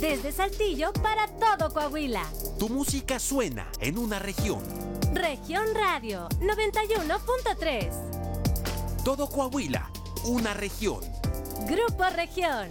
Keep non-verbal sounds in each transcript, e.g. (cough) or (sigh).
Desde Saltillo para todo Coahuila. Tu música suena en una región. Región Radio 91.3. Todo Coahuila, una región. Grupo Región.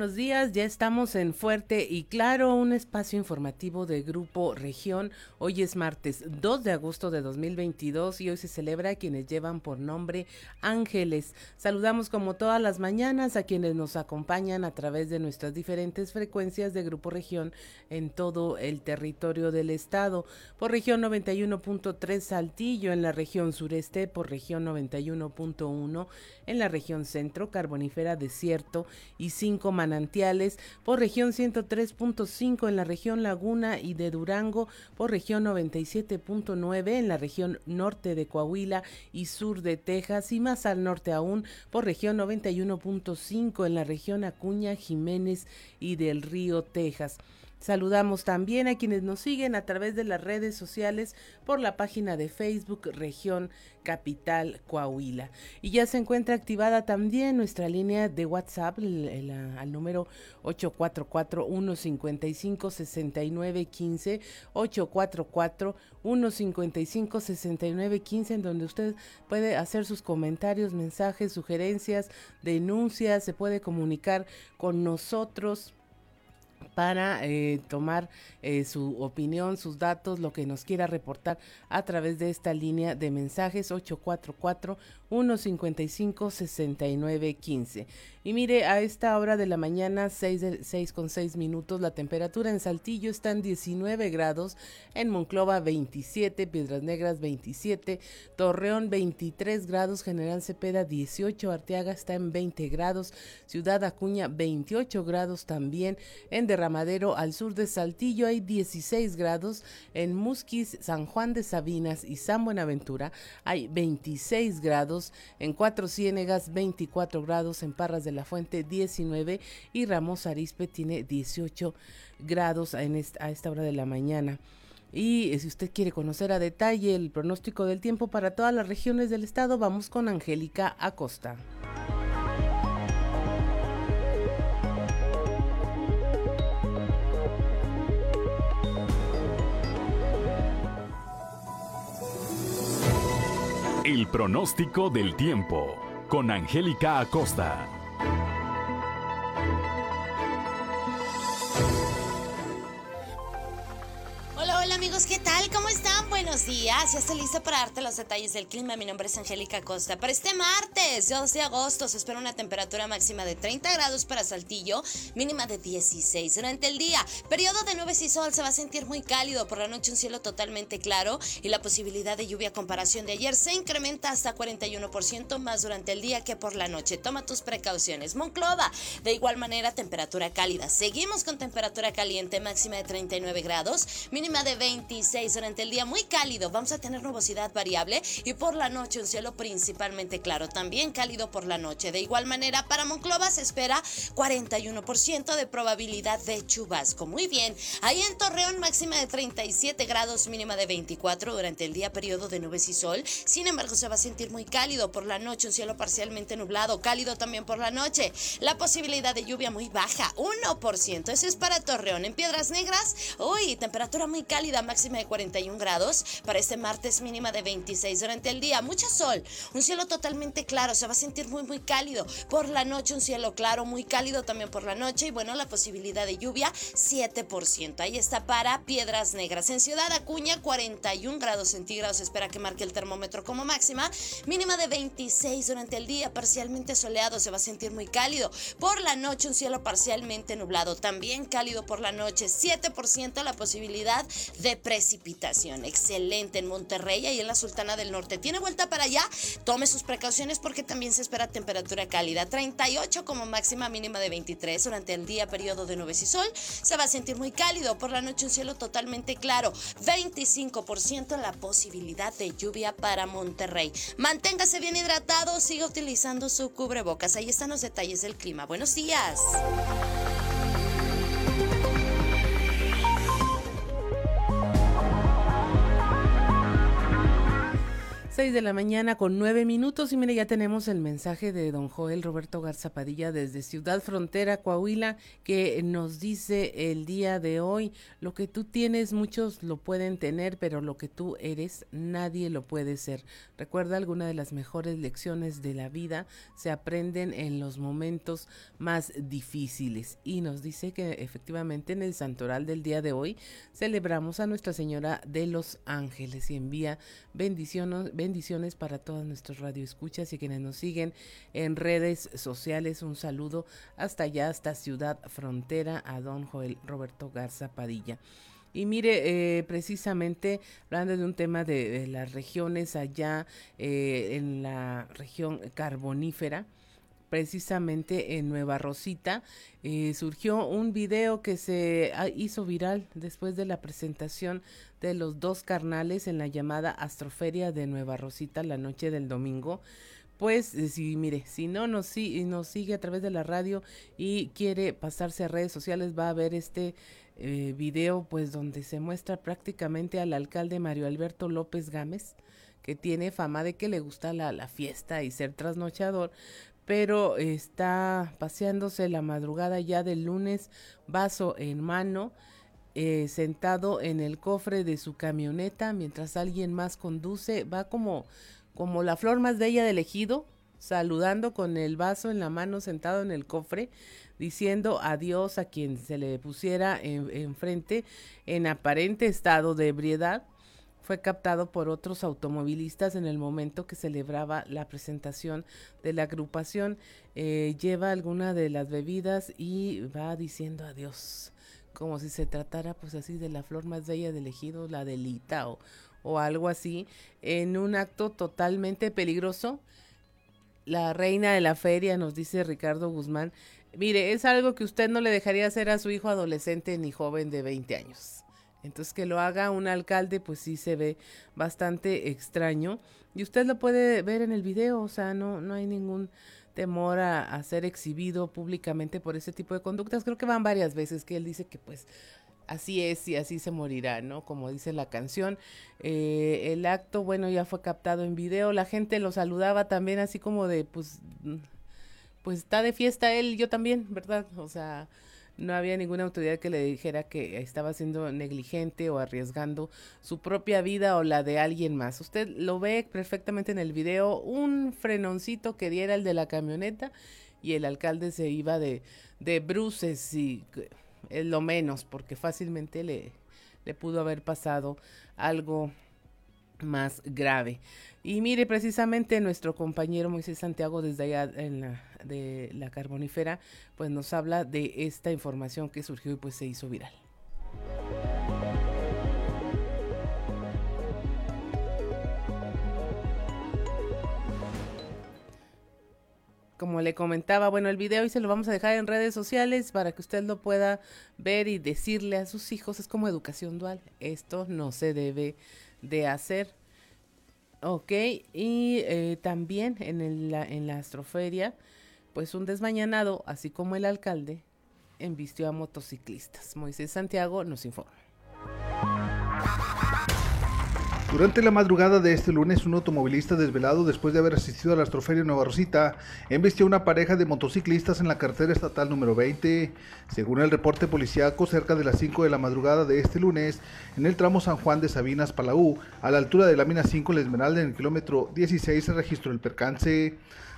Buenos días, ya estamos en Fuerte y Claro, un espacio informativo de Grupo Región. Hoy es martes 2 de agosto de 2022 y hoy se celebra a quienes llevan por nombre Ángeles. Saludamos como todas las mañanas a quienes nos acompañan a través de nuestras diferentes frecuencias de Grupo Región en todo el territorio del estado. Por región 91.3 Saltillo, en la región sureste, por región 91.1 en la región centro, carbonífera, desierto y 5 por región 103.5 en la región Laguna y de Durango, por región 97.9 en la región norte de Coahuila y sur de Texas y más al norte aún por región 91.5 en la región Acuña, Jiménez y del Río, Texas. Saludamos también a quienes nos siguen a través de las redes sociales por la página de Facebook Región Capital Coahuila. Y ya se encuentra activada también nuestra línea de WhatsApp al número 844-155-6915, 844-155-6915, en donde usted puede hacer sus comentarios, mensajes, sugerencias, denuncias, se puede comunicar con nosotros para eh, tomar eh, su opinión, sus datos, lo que nos quiera reportar a través de esta línea de mensajes 844-155-6915. Y mire, a esta hora de la mañana, 6, de, 6 con 6 minutos, la temperatura en Saltillo está en 19 grados, en Monclova 27, Piedras Negras 27, Torreón 23 grados, General Cepeda 18, Arteaga está en 20 grados, Ciudad Acuña 28 grados también, en Derramadero al sur de Saltillo hay 16 grados, en Musquis, San Juan de Sabinas y San Buenaventura hay 26 grados, en Cuatro Ciénegas 24 grados, en Parras de la Fuente 19 y Ramos Arispe tiene 18 grados en a esta hora de la mañana. Y si usted quiere conocer a detalle el pronóstico del tiempo para todas las regiones del estado, vamos con Angélica Acosta. El pronóstico del tiempo con Angélica Acosta. Amigos? ¿Qué? ¿Cómo están? Buenos días. Ya estoy lista para darte los detalles del clima. Mi nombre es Angélica Costa. Para este martes, 2 de agosto, se espera una temperatura máxima de 30 grados para Saltillo, mínima de 16 durante el día. Periodo de nubes y sol se va a sentir muy cálido. Por la noche un cielo totalmente claro y la posibilidad de lluvia a comparación de ayer se incrementa hasta 41% más durante el día que por la noche. Toma tus precauciones. Monclova, de igual manera, temperatura cálida. Seguimos con temperatura caliente máxima de 39 grados, mínima de 26 durante el día muy cálido. Vamos a tener nubosidad variable y por la noche un cielo principalmente claro, también cálido por la noche. De igual manera, para Monclova se espera 41% de probabilidad de chubasco. Muy bien, ahí en Torreón máxima de 37 grados, mínima de 24 durante el día, periodo de nubes y sol. Sin embargo, se va a sentir muy cálido por la noche, un cielo parcialmente nublado, cálido también por la noche. La posibilidad de lluvia muy baja, 1%. Ese es para Torreón. En Piedras Negras, uy, temperatura muy cálida, máxima de 41 grados. Para este martes mínima de 26 durante el día. Mucho sol, un cielo totalmente claro, se va a sentir muy muy cálido. Por la noche un cielo claro, muy cálido también por la noche y bueno, la posibilidad de lluvia 7%. Ahí está para Piedras Negras. En Ciudad Acuña 41 grados centígrados, espera que marque el termómetro como máxima. Mínima de 26 durante el día, parcialmente soleado, se va a sentir muy cálido. Por la noche un cielo parcialmente nublado, también cálido por la noche, 7% la posibilidad de precipitación. Excelente en Monterrey y en la Sultana del Norte. ¿Tiene vuelta para allá? Tome sus precauciones porque también se espera temperatura cálida. 38 como máxima mínima de 23 durante el día, periodo de nubes y sol. Se va a sentir muy cálido. Por la noche un cielo totalmente claro. 25% la posibilidad de lluvia para Monterrey. Manténgase bien hidratado, siga utilizando su cubrebocas. Ahí están los detalles del clima. Buenos días. 6 de la mañana con nueve minutos y mire ya tenemos el mensaje de don Joel Roberto Garzapadilla desde Ciudad Frontera, Coahuila, que nos dice el día de hoy, lo que tú tienes muchos lo pueden tener, pero lo que tú eres nadie lo puede ser. Recuerda alguna de las mejores lecciones de la vida se aprenden en los momentos más difíciles y nos dice que efectivamente en el santoral del día de hoy celebramos a Nuestra Señora de los Ángeles y envía bendiciones bendiciones para todos nuestros radioescuchas y quienes nos siguen en redes sociales. Un saludo hasta allá, hasta Ciudad Frontera, a don Joel Roberto Garza Padilla. Y mire, eh, precisamente hablando de un tema de, las regiones allá eh, en la región carbonífera, precisamente en Nueva Rosita, eh, surgió un video que se hizo viral después de la presentación de los dos carnales en la llamada Astroferia de Nueva Rosita la noche del domingo. Pues, eh, si mire, si no nos, nos sigue a través de la radio y quiere pasarse a redes sociales, va a ver este eh, video, pues, donde se muestra prácticamente al alcalde Mario Alberto López Gámez, que tiene fama de que le gusta la, la fiesta y ser trasnochador, pero está paseándose la madrugada ya del lunes, vaso en mano, eh, sentado en el cofre de su camioneta mientras alguien más conduce, va como, como la flor más bella del ejido, saludando con el vaso en la mano sentado en el cofre, diciendo adiós a quien se le pusiera enfrente en aparente estado de ebriedad fue captado por otros automovilistas en el momento que celebraba la presentación de la agrupación. Eh, lleva alguna de las bebidas y va diciendo adiós, como si se tratara pues así de la flor más bella del ejido, la delita o, o algo así, en un acto totalmente peligroso. La reina de la feria, nos dice Ricardo Guzmán, mire, es algo que usted no le dejaría hacer a su hijo adolescente ni joven de 20 años. Entonces que lo haga un alcalde, pues sí se ve bastante extraño. Y usted lo puede ver en el video, o sea, no, no hay ningún temor a, ser exhibido públicamente por ese tipo de conductas. Creo que van varias veces que él dice que pues así es y así se morirá, ¿no? Como dice la canción. Eh, el acto, bueno, ya fue captado en video. La gente lo saludaba también así como de, pues, pues está de fiesta él, yo también, ¿verdad? O sea, no había ninguna autoridad que le dijera que estaba siendo negligente o arriesgando su propia vida o la de alguien más. Usted lo ve perfectamente en el video, un frenoncito que diera el de la camioneta y el alcalde se iba de, de bruces y es lo menos porque fácilmente le, le pudo haber pasado algo más grave. Y mire, precisamente nuestro compañero Moisés Santiago desde allá en la, de la carbonífera, pues nos habla de esta información que surgió y pues se hizo viral. como le comentaba, bueno, el video y se lo vamos a dejar en redes sociales para que usted lo pueda ver y decirle a sus hijos, es como educación dual, esto no se debe de hacer. Ok, y eh, también en, el, la, en la astroferia, pues un desmañanado, así como el alcalde, embistió a motociclistas. Moisés Santiago nos informa. Durante la madrugada de este lunes, un automovilista desvelado después de haber asistido a la astroferia Nueva Rosita embistió a una pareja de motociclistas en la carretera estatal número 20. Según el reporte policiaco, cerca de las 5 de la madrugada de este lunes, en el tramo San Juan de Sabinas, Palau, a la altura de la mina 5 La Esmeralda, en el kilómetro 16, se registró el percance.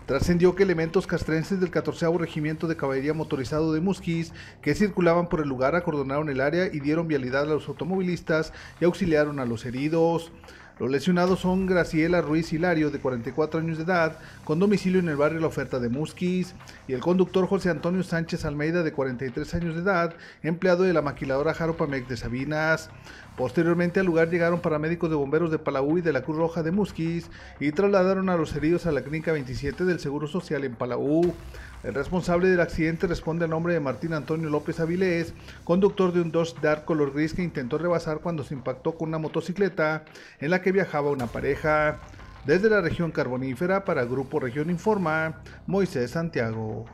Trascendió que elementos castrenses del 14 Regimiento de Caballería Motorizado de Musquis, que circulaban por el lugar, acordonaron el área y dieron vialidad a los automovilistas y auxiliaron a los heridos. Los lesionados son Graciela Ruiz Hilario, de 44 años de edad, con domicilio en el barrio La Oferta de Musquis, y el conductor José Antonio Sánchez Almeida, de 43 años de edad, empleado de la maquiladora Jaropamec de Sabinas. Posteriormente al lugar llegaron paramédicos de bomberos de Palau y de la Cruz Roja de Musquis y trasladaron a los heridos a la clínica 27 del Seguro Social en Palau. El responsable del accidente responde al nombre de Martín Antonio López Avilés, conductor de un Dodge Dart color gris que intentó rebasar cuando se impactó con una motocicleta en la que viajaba una pareja. Desde la región carbonífera para Grupo Región Informa, Moisés Santiago.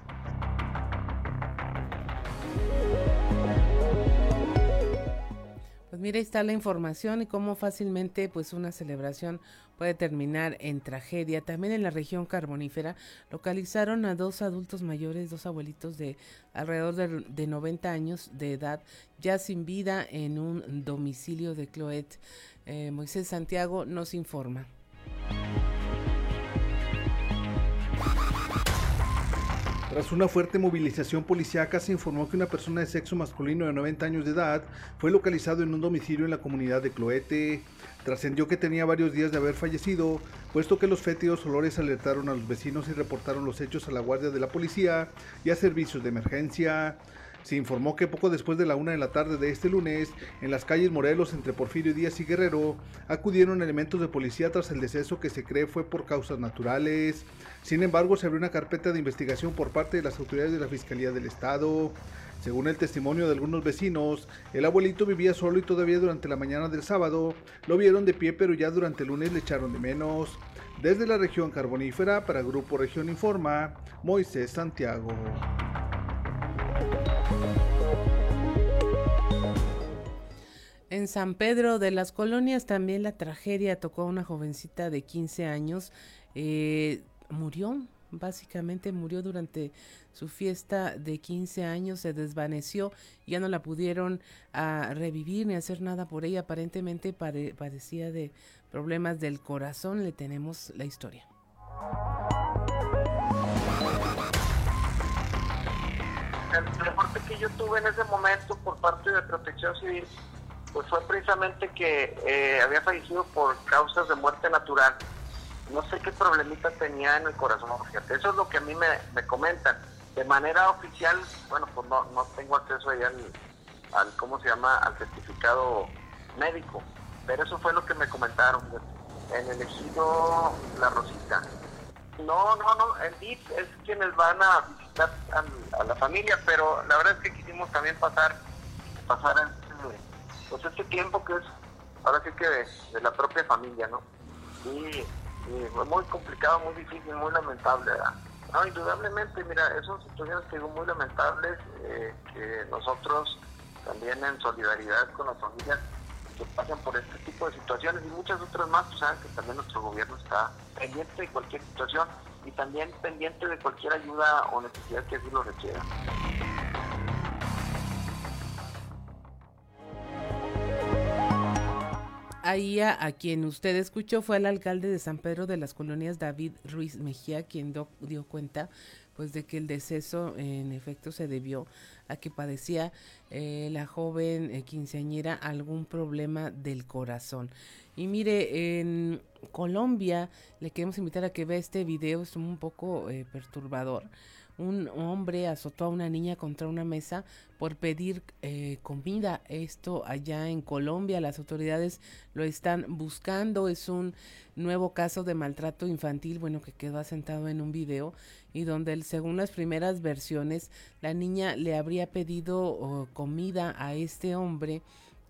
Pues mira, ahí está la información y cómo fácilmente pues una celebración puede terminar en tragedia. También en la región carbonífera localizaron a dos adultos mayores, dos abuelitos de alrededor de, 90 años de edad, ya sin vida en un domicilio de Cloet. Eh, Moisés Santiago nos informa. Tras una fuerte movilización policíaca, se informó que una persona de sexo masculino de 90 años de edad fue localizado en un domicilio en la comunidad de Cloete. Trascendió que tenía varios días de haber fallecido, puesto que los fétidos olores alertaron a los vecinos y reportaron los hechos a la guardia de la policía y a servicios de emergencia. Se informó que poco después de la una de la tarde de este lunes, en las calles Morelos entre Porfirio Díaz y Guerrero, acudieron elementos de policía tras el deceso que se cree fue por causas naturales. Sin embargo, se abrió una carpeta de investigación por parte de las autoridades de la Fiscalía del Estado. Según el testimonio de algunos vecinos, el abuelito vivía solo y todavía durante la mañana del sábado lo vieron de pie, pero ya durante el lunes le echaron de menos. Desde la región carbonífera, para Grupo Región Informa, Moisés Santiago. En San Pedro de las Colonias también la tragedia tocó a una jovencita de 15 años. Eh, murió, básicamente murió durante su fiesta de 15 años, se desvaneció, ya no la pudieron ah, revivir ni hacer nada por ella. Aparentemente padecía de problemas del corazón. Le tenemos la historia. El reporte que yo tuve en ese momento por parte de Protección Civil pues fue precisamente que eh, había fallecido por causas de muerte natural. No sé qué problemita tenía en el corazón, fíjate. Eso es lo que a mí me, comentan. De manera oficial, bueno, pues no, no tengo acceso ahí al, ¿cómo se llama?, al certificado médico. Pero eso fue lo que me comentaron. En el ejido La Rosita. No, no, no, el DIF es quienes van a visitar a, la familia, pero la verdad es que quisimos también pasar, pasar pues este tiempo que es ahora sí que de, la propia familia, ¿no? Y, muy complicado, muy difícil, muy lamentable. No, indudablemente, mira, son situaciones que digo muy lamentables, eh, que nosotros también en solidaridad con las familias que pasan por este tipo de situaciones y muchas otras más, saben que también nuestro gobierno está pendiente de cualquier situación y también pendiente de cualquier ayuda o necesidad que así lo requiera. Ahí a, quien usted escuchó fue el alcalde de San Pedro de las Colonias, David Ruiz Mejía, quien dio cuenta pues de que el deceso en efecto se debió a que padecía eh, la joven eh, quinceañera algún problema del corazón. Y mire, en Colombia le queremos invitar a que vea este video, es un poco eh, perturbador un hombre azotó a una niña contra una mesa por pedir eh, comida. Esto allá en Colombia, las autoridades lo están buscando. Es un nuevo caso de maltrato infantil, bueno, que quedó asentado en un video y donde según las primeras versiones, la niña le habría pedido oh, comida a este hombre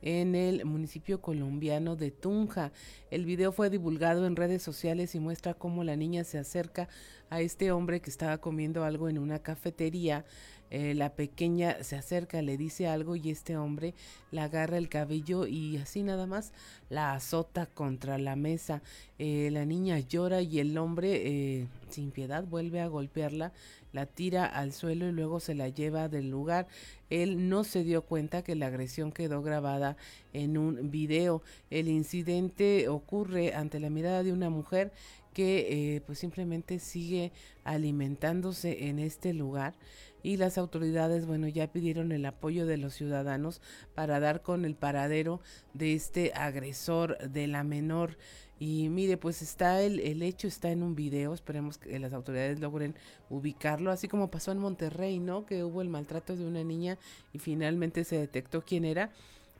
en el municipio colombiano de Tunja. El video fue divulgado en redes sociales y muestra cómo la niña se acerca a este hombre que estaba comiendo algo en una cafetería. Eh, la pequeña se acerca, le dice algo y este hombre la agarra el cabello y así nada más la azota contra la mesa. Eh, la niña llora y el hombre eh, sin piedad vuelve a golpearla, la tira al suelo y luego se la lleva del lugar. Él no se dio cuenta que la agresión quedó grabada en un video. El incidente ocurre ante la mirada de una mujer que eh, pues simplemente sigue alimentándose en este lugar y las autoridades bueno ya pidieron el apoyo de los ciudadanos para dar con el paradero de este agresor de la menor. Y mire pues está el, el hecho está en un video esperemos que las autoridades logren ubicarlo así como pasó en Monterrey no que hubo el maltrato de una niña y finalmente se detectó quién era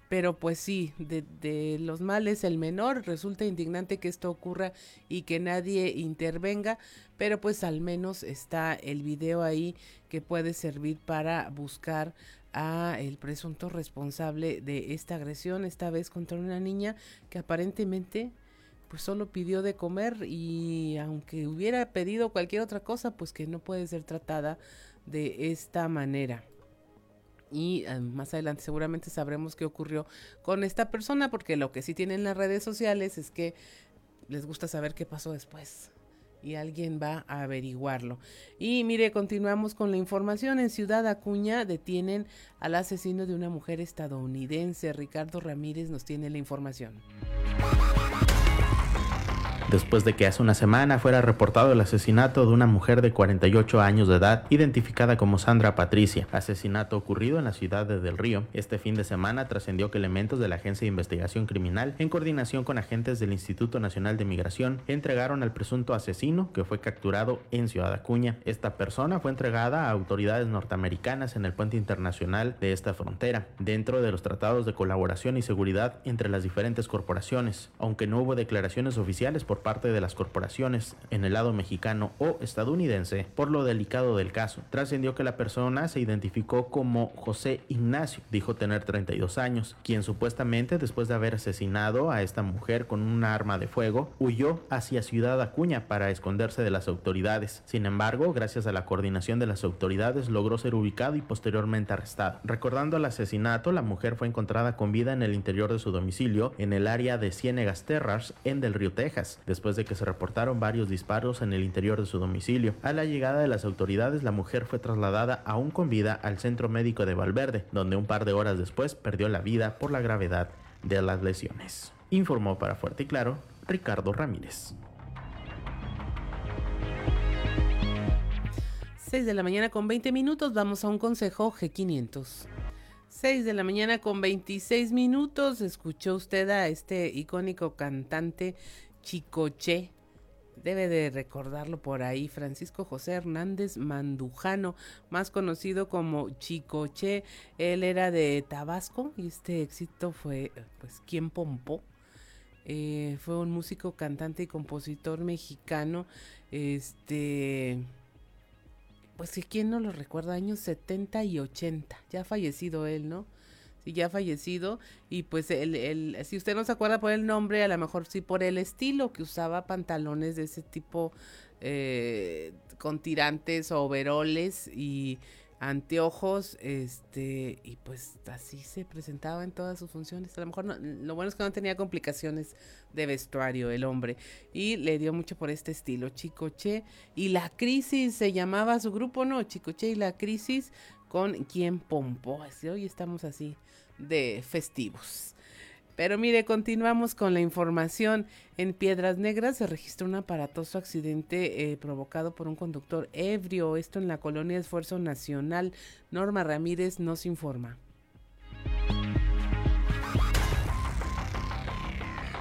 pero pues sí, de, los males el menor, resulta indignante que esto ocurra y que nadie intervenga, pero pues al menos está el video ahí que puede servir para buscar a el presunto responsable de esta agresión, esta vez contra una niña que aparentemente pues solo pidió de comer y aunque hubiera pedido cualquier otra cosa, pues que no puede ser tratada de esta manera y eh, más adelante seguramente sabremos qué ocurrió con esta persona porque lo que sí tienen las redes sociales es que les gusta saber qué pasó después y alguien va a averiguarlo. Y mire, continuamos con la información. En Ciudad Acuña detienen al asesino de una mujer estadounidense. Ricardo Ramírez nos tiene la información después de que hace una semana fuera reportado el asesinato de una mujer de 48 años de edad, identificada como Sandra Patricia, asesinato ocurrido en la ciudad de Del Río. Este fin de semana trascendió que elementos de la Agencia de Investigación Criminal, en coordinación con agentes del Instituto Nacional de Migración, entregaron al presunto asesino que fue capturado en Ciudad Acuña. Esta persona fue entregada a autoridades norteamericanas en el puente internacional de esta frontera, dentro de los tratados de colaboración y seguridad entre las diferentes corporaciones, aunque no hubo declaraciones oficiales por parte de las corporaciones en el lado mexicano o estadounidense por lo delicado del caso. Trascendió que la persona se identificó como José Ignacio, dijo tener 32 años, quien supuestamente después de haber asesinado a esta mujer con un arma de fuego, huyó hacia Ciudad Acuña para esconderse de las autoridades. Sin embargo, gracias a la coordinación de las autoridades logró ser ubicado y posteriormente arrestado. Recordando el asesinato, la mujer fue encontrada con vida en el interior de su domicilio en el área de Ciénegas Terras en Del Río, Texas después de que se reportaron varios disparos en el interior de su domicilio. A la llegada de las autoridades, la mujer fue trasladada aún con vida al centro médico de Valverde, donde un par de horas después perdió la vida por la gravedad de las lesiones. Informó para Fuerte y Claro Ricardo Ramírez. 6 de la mañana con 20 minutos, vamos a un consejo G500. 6 de la mañana con 26 minutos, escuchó usted a este icónico cantante Chicoche. Debe de recordarlo por ahí, Francisco José Hernández Mandujano, más conocido como Chicoche. Él era de Tabasco y este éxito fue, pues, ¿Quién Pompó? Eh, fue un músico, cantante y compositor mexicano. Este, pues, ¿quién no lo recuerda? Años 70 y 80. Ya fallecido él, ¿no? Ya fallecido y pues el, el, si usted no se acuerda por el nombre, a lo mejor sí por el estilo que usaba pantalones de ese tipo eh, con tirantes o overoles y anteojos, este, y pues así se presentaba en todas sus funciones. A lo mejor lo bueno es que no tenía complicaciones de vestuario el hombre y le dio mucho por este estilo. Chicoche y la crisis se llamaba su grupo, ¿no? Chicoche y la crisis con quien pompó. Así, hoy estamos así de festivos. Pero mire, continuamos con la información. En Piedras Negras se registró un aparatoso accidente eh, provocado por un conductor ebrio. Esto en la colonia Esfuerzo Nacional. Norma Ramírez nos informa.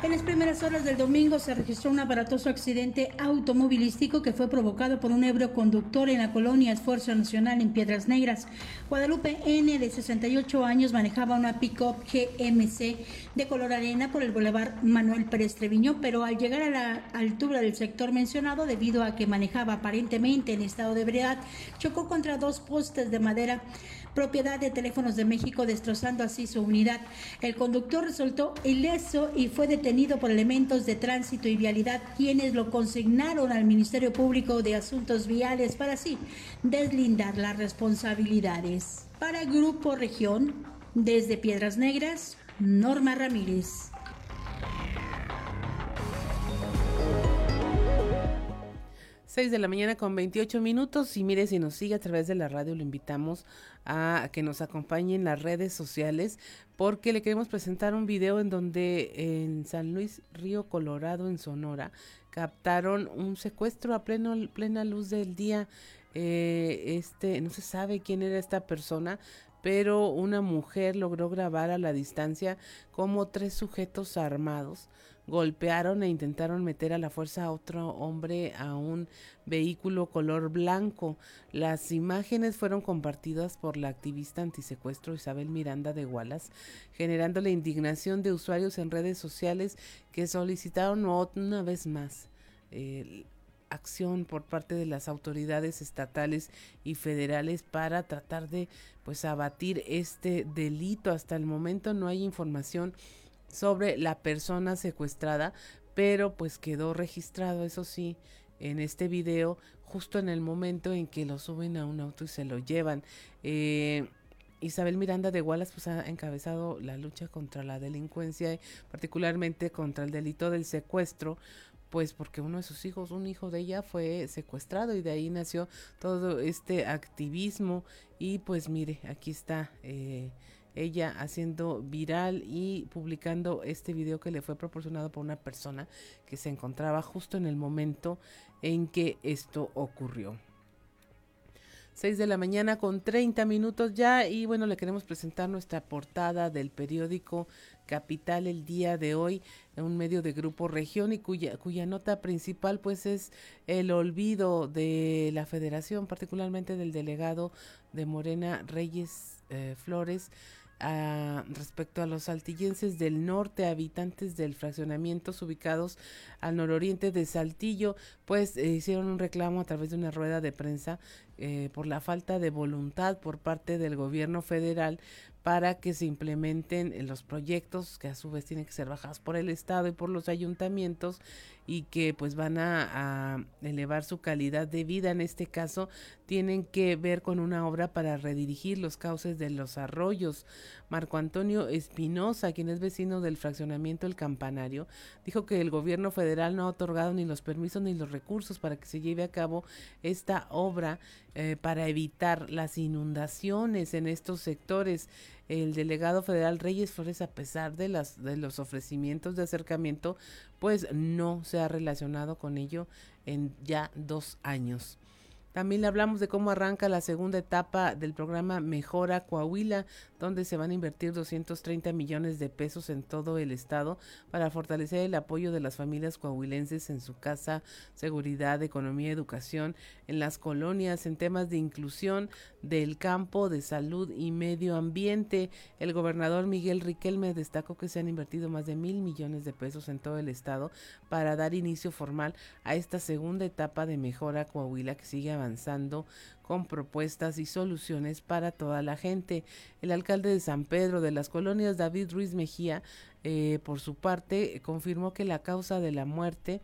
En las primeras horas del domingo se registró un aparatoso accidente automovilístico que fue provocado por un ebrio conductor en la colonia Esfuerzo Nacional en Piedras Negras. Guadalupe N, de 68 años, manejaba una pick-up GMC de color arena por el bulevar Manuel Pérez Treviño, pero al llegar a la altura del sector mencionado, debido a que manejaba aparentemente en estado de ebriedad, chocó contra dos postes de madera propiedad de Teléfonos de México, destrozando así su unidad. El conductor resultó ileso y fue detenido por elementos de tránsito y vialidad, quienes lo consignaron al Ministerio Público de Asuntos Viales para así deslindar las responsabilidades. Para Grupo Región, desde Piedras Negras, Norma Ramírez. 6 de la mañana con 28 minutos. Y mire si nos sigue a través de la radio lo invitamos a que nos acompañe en las redes sociales porque le queremos presentar un video en donde en San Luis Río Colorado en Sonora captaron un secuestro a pleno, plena luz del día. Eh, este no se sabe quién era esta persona pero una mujer logró grabar a la distancia como tres sujetos armados golpearon e intentaron meter a la fuerza a otro hombre a un vehículo color blanco. Las imágenes fueron compartidas por la activista antisecuestro Isabel Miranda de Wallace, generando la indignación de usuarios en redes sociales que solicitaron una vez más eh, acción por parte de las autoridades estatales y federales para tratar de pues abatir este delito. Hasta el momento no hay información sobre la persona secuestrada, pero pues quedó registrado, eso sí, en este video, justo en el momento en que lo suben a un auto y se lo llevan. Eh, Isabel Miranda de Wallace pues, ha encabezado la lucha contra la delincuencia, particularmente contra el delito del secuestro, pues porque uno de sus hijos, un hijo de ella fue secuestrado y de ahí nació todo este activismo y pues mire, aquí está. Eh, ella haciendo viral y publicando este video que le fue proporcionado por una persona que se encontraba justo en el momento en que esto ocurrió. 6 de la mañana con 30 minutos ya y bueno, le queremos presentar nuestra portada del periódico Capital el día de hoy, en un medio de Grupo Región y cuya, nota principal pues es el olvido de la federación, particularmente del delegado de Morena Reyes eh, Flores, respecto a los saltillenses del norte, habitantes del fraccionamientos ubicados al nororiente de Saltillo, pues eh, hicieron un reclamo a través de una rueda de prensa eh, por la falta de voluntad por parte del gobierno federal para que se implementen los proyectos que a su vez tienen que ser bajados por el Estado y por los ayuntamientos y que pues van a, elevar su calidad de vida. En este caso tienen que ver con una obra para redirigir los cauces de los arroyos. Marco Antonio Espinosa, quien es vecino del fraccionamiento El Campanario, dijo que el gobierno federal no ha otorgado ni los permisos ni los recursos para que se lleve a cabo esta obra eh, para evitar las inundaciones en estos sectores el delegado federal Reyes Flores, a pesar de, las, de los ofrecimientos de acercamiento, pues no se ha relacionado con ello en ya dos años. También hablamos de cómo arranca la segunda etapa del programa Mejora Coahuila, donde se van a invertir 230 millones de pesos en todo el estado para fortalecer el apoyo de las familias coahuilenses en su casa, seguridad, economía, educación, en las colonias, en temas de inclusión del campo, de salud y medio ambiente. El gobernador Miguel Riquelme destacó que se han invertido más de mil millones de pesos en todo el estado para dar inicio formal a esta segunda etapa de Mejora Coahuila que sigue avanzando con propuestas y soluciones para toda la gente. El alcalde de San Pedro de las colonias, David Ruiz Mejía, eh, por su parte, confirmó que la causa de la muerte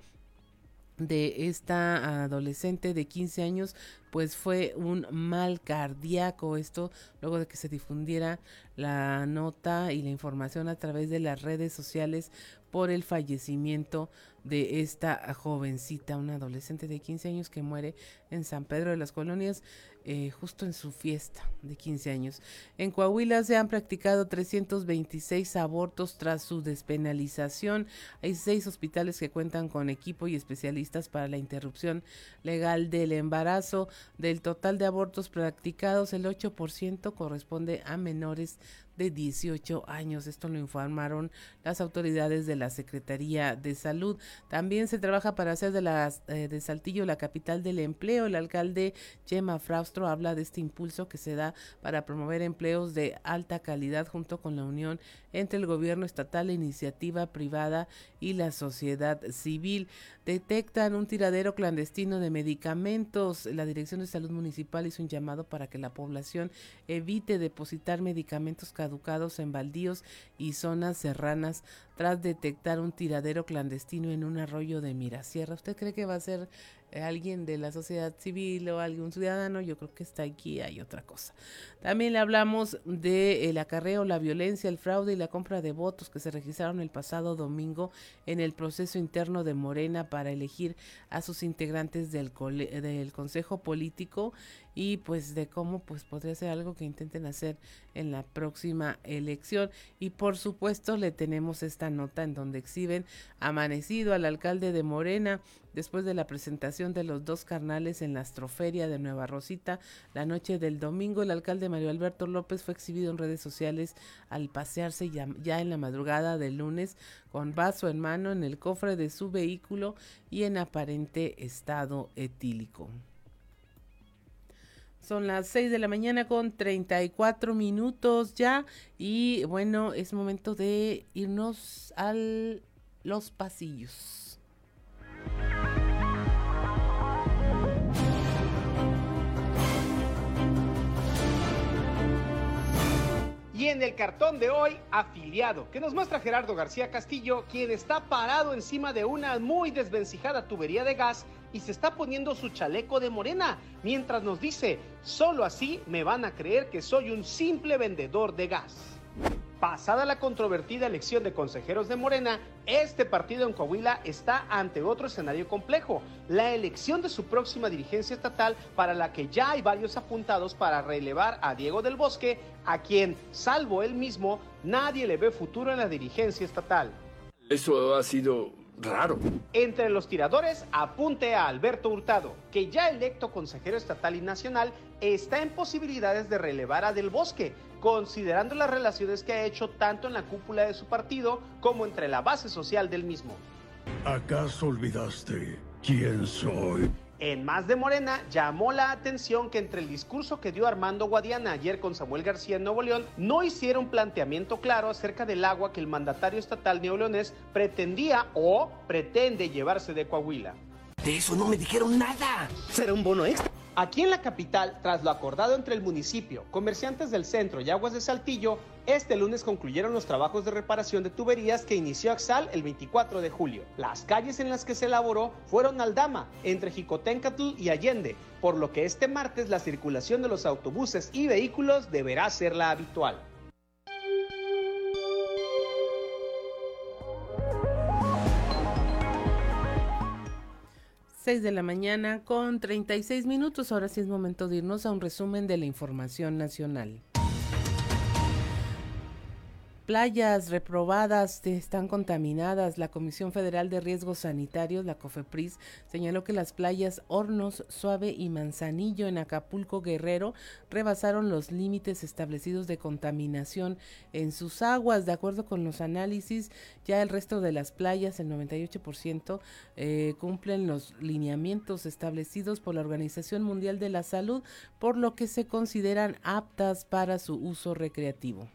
de esta adolescente de 15 años pues fue un mal cardíaco. Esto luego de que se difundiera la nota y la información a través de las redes sociales por el fallecimiento de esta jovencita, una adolescente de 15 años que muere en San Pedro de las Colonias eh, justo en su fiesta de 15 años. En Coahuila se han practicado 326 abortos tras su despenalización. Hay seis hospitales que cuentan con equipo y especialistas para la interrupción legal del embarazo. Del total de abortos practicados, el 8% corresponde a menores de 18 años. Esto lo informaron las autoridades de la Secretaría de Salud. También se trabaja para hacer de, eh, de Saltillo la capital del empleo. El alcalde Gemma Fraustro habla de este impulso que se da para promover empleos de alta calidad junto con la unión entre el gobierno estatal, la iniciativa privada y la sociedad civil. Detectan un tiradero clandestino de medicamentos. La Dirección de Salud Municipal hizo un llamado para que la población evite depositar medicamentos caducados en baldíos y zonas serranas tras detectar un tiradero clandestino en un arroyo de Mirasierra. ¿Usted cree que va a ser eh, alguien de la sociedad civil o algún ciudadano? Yo creo que está aquí, hay otra cosa. También hablamos de el acarreo, la violencia, el fraude y la compra de votos que se registraron el pasado domingo en el proceso interno de Morena para elegir a sus integrantes del, del Consejo Político y pues de cómo pues podría ser algo que intenten hacer en la próxima elección y por supuesto le tenemos esta nota en donde exhiben amanecido al alcalde de Morena después de la presentación de los dos carnales en la astroferia de Nueva Rosita la noche del domingo el alcalde Mario Alberto López fue exhibido en redes sociales al pasearse ya, ya en la madrugada del lunes con vaso en mano en el cofre de su vehículo y en aparente estado etílico. Son las 6 de la mañana con 34 minutos ya y bueno, es momento de irnos a los pasillos. Y en el cartón de hoy, afiliado, que nos muestra Gerardo García Castillo, quien está parado encima de una muy desvencijada tubería de gas y se está poniendo su chaleco de morena, mientras nos dice, solo así me van a creer que soy un simple vendedor de gas. Pasada la controvertida elección de consejeros de Morena, este partido en Coahuila está ante otro escenario complejo, la elección de su próxima dirigencia estatal para la que ya hay varios apuntados para relevar a Diego del Bosque, a quien, salvo él mismo, nadie le ve futuro en la dirigencia estatal. Eso ha sido raro. Entre los tiradores, apunte a Alberto Hurtado, que ya electo consejero estatal y nacional está en posibilidades de relevar a Del Bosque, considerando las relaciones que ha hecho tanto en la cúpula de su partido como entre la base social del mismo. ¿Acaso olvidaste quién soy? En Más de Morena llamó la atención que entre el discurso que dio Armando Guadiana ayer con Samuel García en Nuevo León no hiciera un planteamiento claro acerca del agua que el mandatario estatal neoleonés pretendía o pretende llevarse de Coahuila. De eso no me dijeron nada. ¿Será un bono extra? Aquí en la capital, tras lo acordado entre el municipio, comerciantes del centro y aguas de Saltillo, este lunes concluyeron los trabajos de reparación de tuberías que inició Axal el 24 de julio. Las calles en las que se elaboró fueron Aldama, entre Jicotencatl y Allende, por lo que este martes la circulación de los autobuses y vehículos deberá ser la habitual. 6 de la mañana con 36 minutos. Ahora sí es momento de irnos a un resumen de la información nacional. Playas reprobadas están contaminadas. La Comisión Federal de Riesgos Sanitarios, la COFEPRIS, señaló que las playas Hornos, Suave y Manzanillo en Acapulco Guerrero rebasaron los límites establecidos de contaminación en sus aguas. De acuerdo con los análisis, ya el resto de las playas, el 98%, eh, cumplen los lineamientos establecidos por la Organización Mundial de la Salud, por lo que se consideran aptas para su uso recreativo.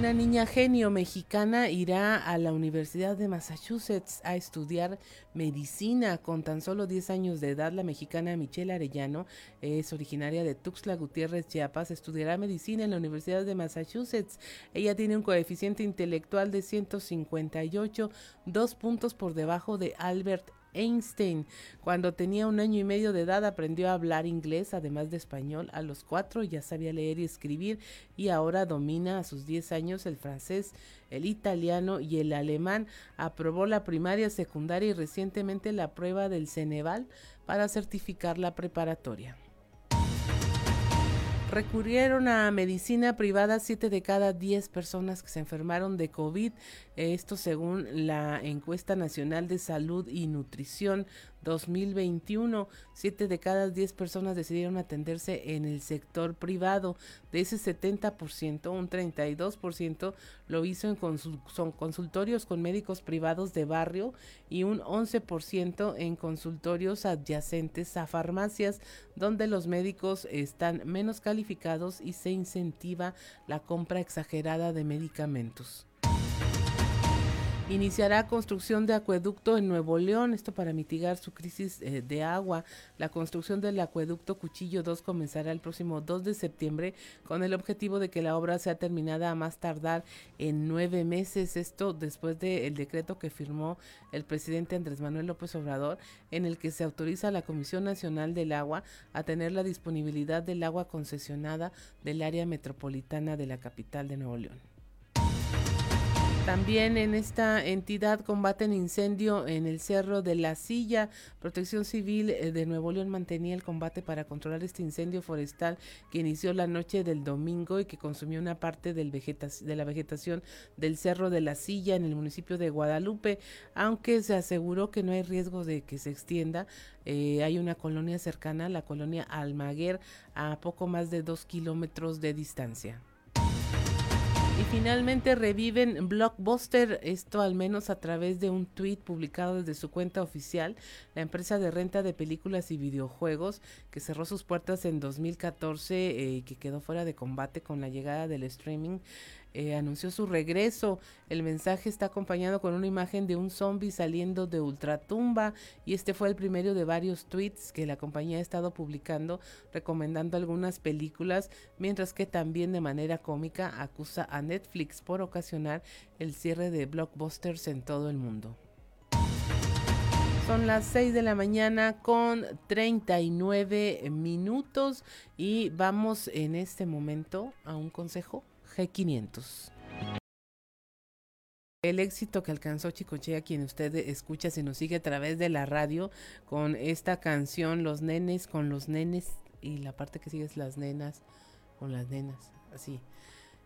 Una niña genio mexicana irá a la Universidad de Massachusetts a estudiar medicina con tan solo 10 años de edad. La mexicana Michelle Arellano es originaria de Tuxtla Gutiérrez, Chiapas. Estudiará medicina en la Universidad de Massachusetts. Ella tiene un coeficiente intelectual de 158, dos puntos por debajo de Albert Einstein. Cuando tenía un año y medio de edad aprendió a hablar inglés, además de español. A los cuatro ya sabía leer y escribir y ahora domina a sus 10 años el francés, el italiano y el alemán. Aprobó la primaria, secundaria y recientemente la prueba del Ceneval para certificar la preparatoria. Recurrieron a medicina privada 7 de cada 10 personas que se enfermaron de COVID, esto según la encuesta nacional de salud y nutrición 2021, 7 de cada 10 personas decidieron atenderse en el sector privado. De ese 70%, un 32% lo hizo en consultorios con médicos privados de barrio y un 11% en consultorios adyacentes a farmacias donde los médicos están menos calificados y se incentiva la compra exagerada de medicamentos. Iniciará construcción de acueducto en Nuevo León, esto para mitigar su crisis eh, de agua. La construcción del acueducto Cuchillo 2 comenzará el próximo 2 de septiembre con el objetivo de que la obra sea terminada a más tardar en nueve meses. Esto después del decreto que firmó el presidente Andrés Manuel López Obrador, en el que se autoriza a la Comisión Nacional del Agua a tener la disponibilidad del agua concesionada del área metropolitana de la capital de Nuevo León. También en esta entidad combaten incendio en el Cerro de la Silla. Protección Civil eh, de Nuevo León mantenía el combate para controlar este incendio forestal que inició la noche del domingo y que consumió una parte de la vegetación del Cerro de la Silla en el municipio de Guadalupe, aunque se aseguró que no hay riesgo de que se extienda. Eh, hay una colonia cercana, la colonia Almaguer, a poco más de dos kilómetros de distancia. Y finalmente reviven Blockbuster, esto al menos a través de un tweet publicado desde su cuenta oficial. La empresa de renta de películas y videojuegos que cerró sus puertas en 2014 y eh, que quedó fuera de combate con la llegada del streaming eh, anunció su regreso. El mensaje está acompañado con una imagen de un zombie saliendo de ultratumba y este fue el primero de varios tweets que la compañía ha estado publicando recomendando algunas películas, mientras que también de manera cómica acusa a Netflix por ocasionar el cierre de blockbusters en todo el mundo. Son las 6 de la mañana con 39 minutos y vamos en este momento a un consejo G500. El éxito que alcanzó Chicochea, quien usted escucha, si nos sigue a través de la radio, con esta canción Los nenes con los nenes, y la parte que sigue es las nenas con las nenas, así.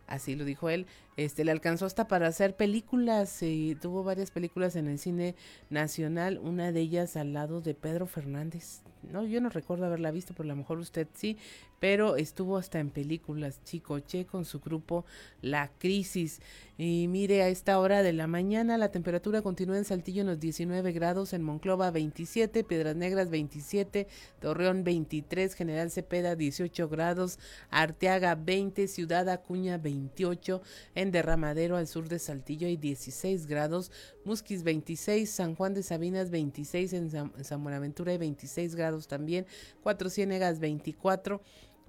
Así lo dijo él. Este le alcanzó hasta para hacer películas y tuvo varias películas en el cine nacional, una de ellas al lado de Pedro Fernández. No, yo no recuerdo haberla visto, pero a lo mejor usted sí pero estuvo hasta en películas Chicoche con su grupo La Crisis. Y mire, a esta hora de la mañana la temperatura continúa en Saltillo en los 19 grados, en Monclova 27, Piedras Negras 27, Torreón 23, General Cepeda 18 grados, Arteaga 20, Ciudad Acuña 28, en Derramadero al sur de Saltillo hay 16 grados, Musquis 26, San Juan de Sabinas 26, en San, Buenaventura hay 26 grados también, Cuatro Ciénegas 24,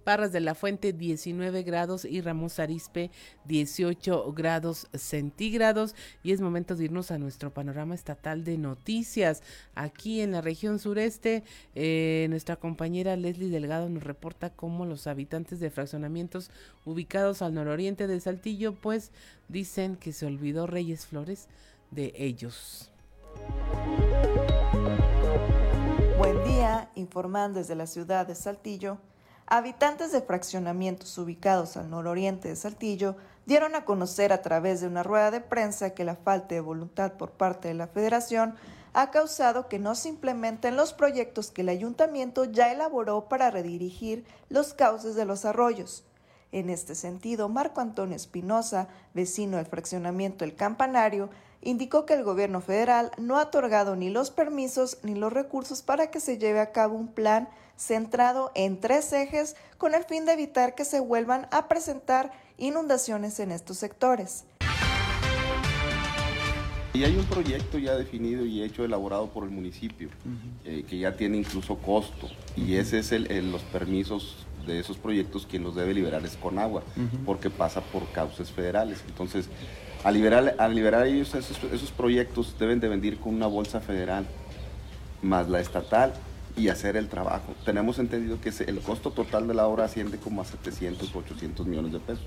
Parras de la Fuente 19 grados y Ramos Arispe 18 grados centígrados. Y es momento de irnos a nuestro panorama estatal de noticias. Aquí en la región sureste, eh, nuestra compañera Leslie Delgado nos reporta cómo los habitantes de fraccionamientos ubicados al nororiente de Saltillo, pues dicen que se olvidó Reyes Flores de ellos. Buen día, informando desde la ciudad de Saltillo. Habitantes de fraccionamientos ubicados al nororiente de Saltillo dieron a conocer a través de una rueda de prensa que la falta de voluntad por parte de la Federación ha causado que no se implementen los proyectos que el ayuntamiento ya elaboró para redirigir los cauces de los arroyos. En este sentido, Marco Antonio Espinosa, vecino del fraccionamiento El Campanario, indicó que el gobierno federal no ha otorgado ni los permisos ni los recursos para que se lleve a cabo un plan centrado en tres ejes con el fin de evitar que se vuelvan a presentar inundaciones en estos sectores. Y hay un proyecto ya definido y hecho, elaborado por el municipio, eh, que ya tiene incluso costo, y ese es el, los permisos de esos proyectos quien los debe liberar es Conagua, porque pasa por causas federales. Entonces, al liberar, al liberar ellos esos, esos proyectos deben de venir con una bolsa federal más la estatal y hacer el trabajo. Tenemos entendido que el costo total de la obra asciende como a 700, 800 millones de pesos.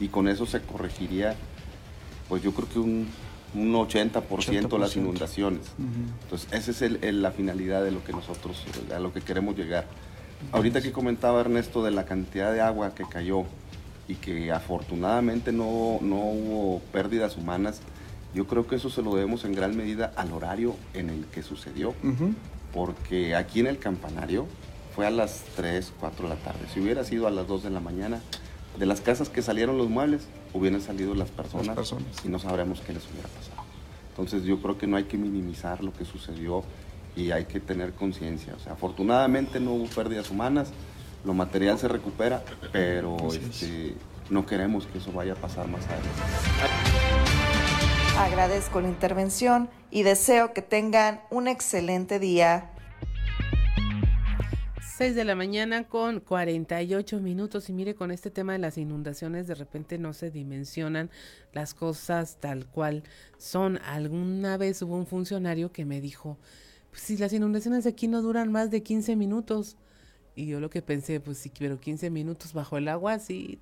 Y con eso se corregiría, pues yo creo que un, un 80%, las inundaciones. Entonces, esa es la finalidad de lo que nosotros, a lo que queremos llegar. Ahorita que comentaba Ernesto de la cantidad de agua que cayó y que afortunadamente no, no hubo pérdidas humanas, yo creo que eso se lo debemos en gran medida al horario en el que sucedió. Porque aquí en el campanario fue a las 3, 4 de la tarde. Si hubiera sido a las 2 de la mañana, de las casas que salieron los muebles, hubieran salido las personas, y no sabremos qué les hubiera pasado. Entonces yo creo que no hay que minimizar lo que sucedió y hay que tener conciencia. O sea, afortunadamente no hubo pérdidas humanas, lo material se recupera, pero este, no queremos que eso vaya a pasar más adelante. Agradezco la intervención y deseo que tengan un excelente día. 6 de la mañana con 48 minutos y mire con este tema de las inundaciones de repente no se dimensionan las cosas tal cual son. Alguna vez hubo un funcionario que me dijo, pues si las inundaciones aquí no duran más de 15 minutos. Y yo lo que pensé, pues sí, pero 15 minutos bajo el agua, sí,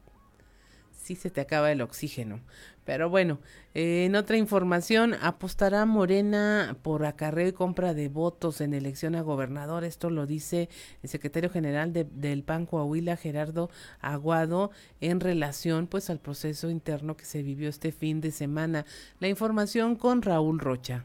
sí se te acaba el oxígeno. Pero bueno, eh, en otra información, apostará Morena por acarreo y compra de votos en elección a gobernador. Esto lo dice el secretario general del PAN Coahuila, Gerardo Aguado, en relación pues al proceso interno que se vivió este fin de semana. La información con Raúl Rocha.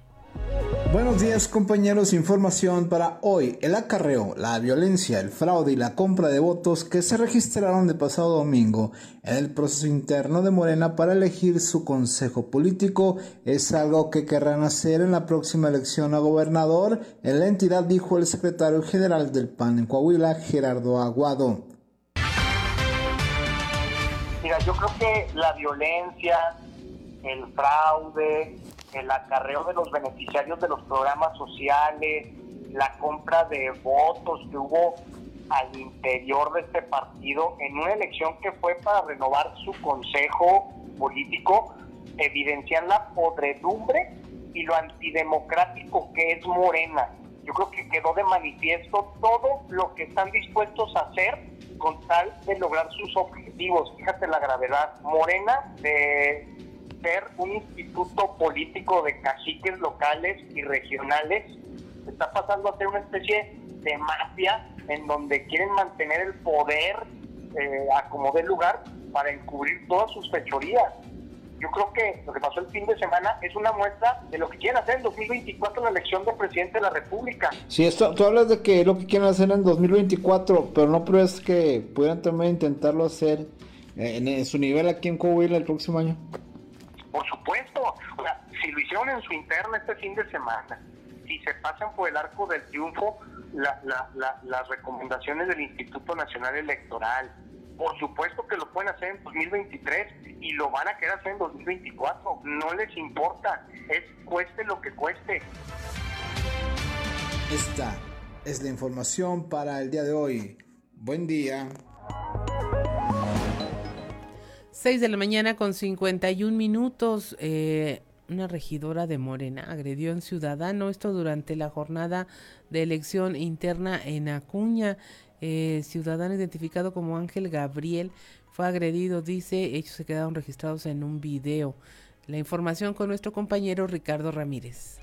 Buenos días compañeros, información para hoy. El acarreo, la violencia, el fraude y la compra de votos que se registraron de pasado domingo en el proceso interno de Morena para elegir su consejo político es algo que querrán hacer en la próxima elección a gobernador en la entidad, dijo el secretario general del PAN en Coahuila, Gerardo Aguado. Mira, yo creo que la violencia, el fraude, el acarreo de los beneficiarios de los programas sociales, la compra de votos que hubo al interior de este partido en una elección que fue para renovar su consejo político, evidencian la podredumbre y lo antidemocrático que es Morena. Yo creo que quedó de manifiesto todo lo que están dispuestos a hacer con tal de lograr sus objetivos. Fíjate la gravedad. Morena de ser un instituto político de caciques locales y regionales, está pasando a ser una especie de mafia en donde quieren mantener el poder eh, a como dé lugar para encubrir todas sus fechorías. Yo creo que lo que pasó el fin de semana es una muestra de lo que quieren hacer en 2024 en la elección de presidente de la República. Sí, esto, tú hablas de que lo que quieren hacer en 2024, pero no pruebas que pudieran también intentarlo hacer en, en su nivel aquí en Coahuila el próximo año. Por supuesto, o si lo hicieron en su interna este fin de semana, si se pasan por el arco del triunfo las recomendaciones del Instituto Nacional Electoral, por supuesto que lo pueden hacer en 2023 y lo van a querer hacer en 2024. No les importa, es cueste lo que cueste. Esta es la información para el día de hoy. Buen día. 6 de la mañana con 51 minutos. Eh, una regidora de Morena agredió a un ciudadano, esto durante la jornada de elección interna en Acuña. Eh, ciudadano identificado como Ángel Gabriel fue agredido, dice, hechos se quedaron registrados en un video. La información con nuestro compañero Ricardo Ramírez.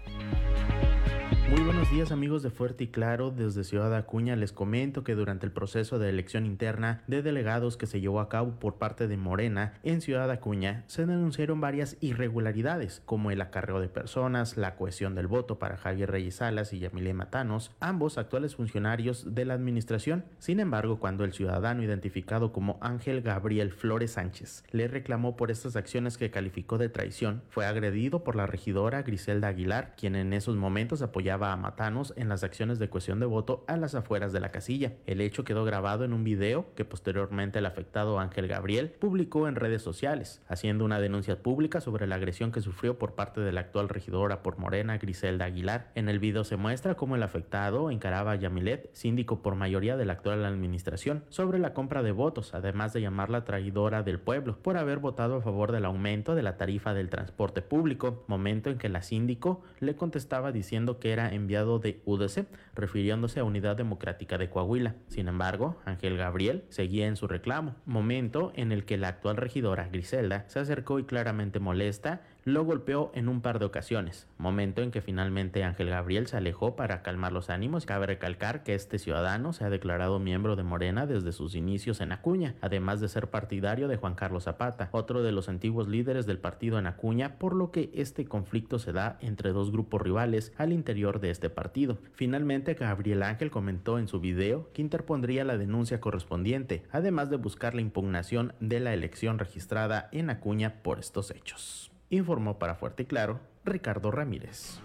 Muy buenos días amigos de Fuerte y Claro, desde Ciudad Acuña les comento que durante el proceso de elección interna de delegados que se llevó a cabo por parte de Morena en Ciudad Acuña se denunciaron varias irregularidades como el acarreo de personas, la cohesión del voto para Javier Reyes Salas y Yamile Matanos, ambos actuales funcionarios de la administración. Sin embargo, cuando el ciudadano identificado como Ángel Gabriel Flores Sánchez le reclamó por estas acciones que calificó de traición, fue agredido por la regidora Griselda Aguilar, quien en esos momentos apoyaba a Matanos en las acciones de cuestión de voto a las afueras de la casilla. El hecho quedó grabado en un video que posteriormente el afectado Ángel Gabriel publicó en redes sociales, haciendo una denuncia pública sobre la agresión que sufrió por parte de la actual regidora por Morena, Griselda Aguilar. En el video se muestra cómo el afectado encaraba a Yamilet, síndico por mayoría de la actual administración, sobre la compra de votos, además de llamarla traidora del pueblo por haber votado a favor del aumento de la tarifa del transporte público, momento en que la síndico le contestaba diciendo que era enviado de UDC, refiriéndose a Unidad Democrática de Coahuila. Sin embargo, Ángel Gabriel seguía en su reclamo, momento en el que la actual regidora Griselda se acercó y claramente molesta lo golpeó en un par de ocasiones, momento en que finalmente Ángel Gabriel se alejó para calmar los ánimos. Cabe recalcar que este ciudadano se ha declarado miembro de Morena desde sus inicios en Acuña, además de ser partidario de Juan Carlos Zapata, otro de los antiguos líderes del partido en Acuña, por lo que este conflicto se da entre dos grupos rivales al interior de este partido. Finalmente, Gabriel Ángel comentó en su video que interpondría la denuncia correspondiente, además de buscar la impugnación de la elección registrada en Acuña por estos hechos informó para Fuerte y Claro Ricardo Ramírez.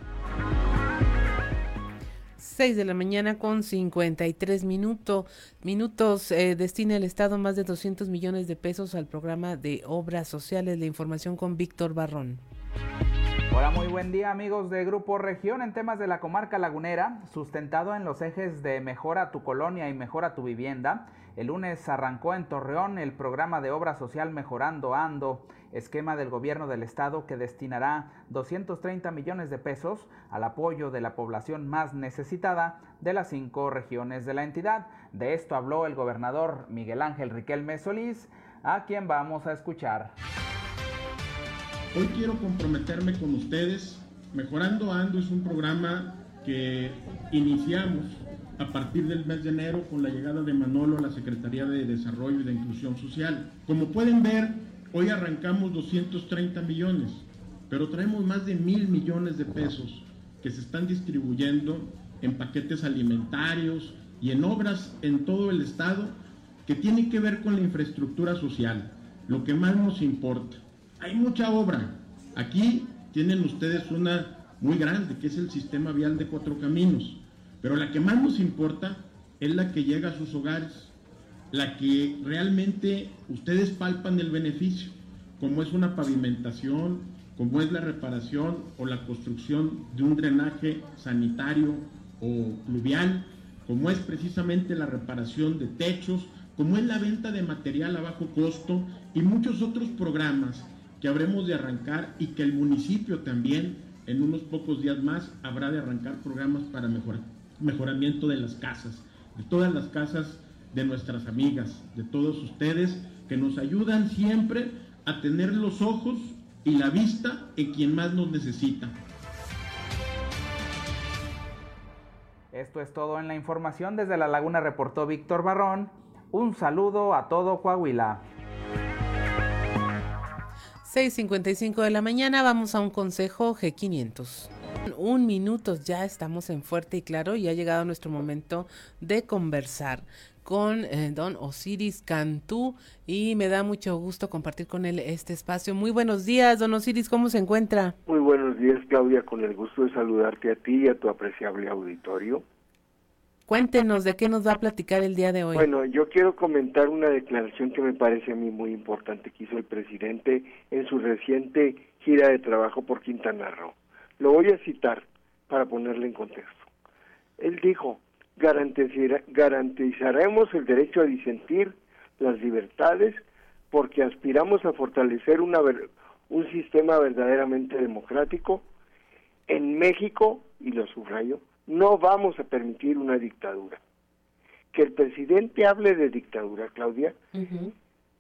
6 de la mañana con 53 minutos. Minutos eh, destina el Estado más de 200 millones de pesos al programa de obras sociales. La información con Víctor Barrón. Hola, muy buen día amigos de Grupo Región en temas de la comarca lagunera, sustentado en los ejes de mejora tu colonia y mejora tu vivienda. El lunes arrancó en Torreón el programa de obra social Mejorando Ando, esquema del gobierno del estado que destinará 230 millones de pesos al apoyo de la población más necesitada de las cinco regiones de la entidad. De esto habló el gobernador Miguel Ángel Riquelme Solís, a quien vamos a escuchar. Hoy quiero comprometerme con ustedes. Mejorando Ando es un programa que iniciamos a partir del mes de enero con la llegada de Manolo a la Secretaría de Desarrollo y de Inclusión Social. Como pueden ver, hoy arrancamos 230 millones, pero traemos más de mil millones de pesos que se están distribuyendo en paquetes alimentarios y en obras en todo el estado que tienen que ver con la infraestructura social, lo que más nos importa hay mucha obra. Aquí tienen ustedes una muy grande, que es el sistema vial de cuatro caminos. Pero la que más nos importa es la que llega a sus hogares, la que realmente ustedes palpan el beneficio, como es una pavimentación, como es la reparación o la construcción de un drenaje sanitario o pluvial, como es precisamente la reparación de techos, como es la venta de material a bajo costo y muchos otros programas que habremos de arrancar y que el municipio también en unos pocos días más habrá de arrancar programas para mejorar, mejoramiento de las casas, de todas las casas de nuestras amigas, de todos ustedes que nos ayudan siempre a tener los ojos y la vista en quien más nos necesita. Esto es todo en la información. Desde La Laguna reportó Víctor Barrón. Un saludo a todo Coahuila. 6.55 de la mañana vamos a un consejo G500. Un minuto ya estamos en Fuerte y Claro y ha llegado nuestro momento de conversar con eh, don Osiris Cantú y me da mucho gusto compartir con él este espacio. Muy buenos días, don Osiris, ¿cómo se encuentra? Muy buenos días, Claudia, con el gusto de saludarte a ti y a tu apreciable auditorio. Cuéntenos de qué nos va a platicar el día de hoy. Bueno, yo quiero comentar una declaración que me parece a mí muy importante que hizo el presidente en su reciente gira de trabajo por Quintana Roo. Lo voy a citar para ponerle en contexto. Él dijo, garantizaremos el derecho a disentir, las libertades, porque aspiramos a fortalecer una, un sistema verdaderamente democrático. En México, y lo subrayo, no vamos a permitir una dictadura. Que el presidente hable de dictadura, Claudia,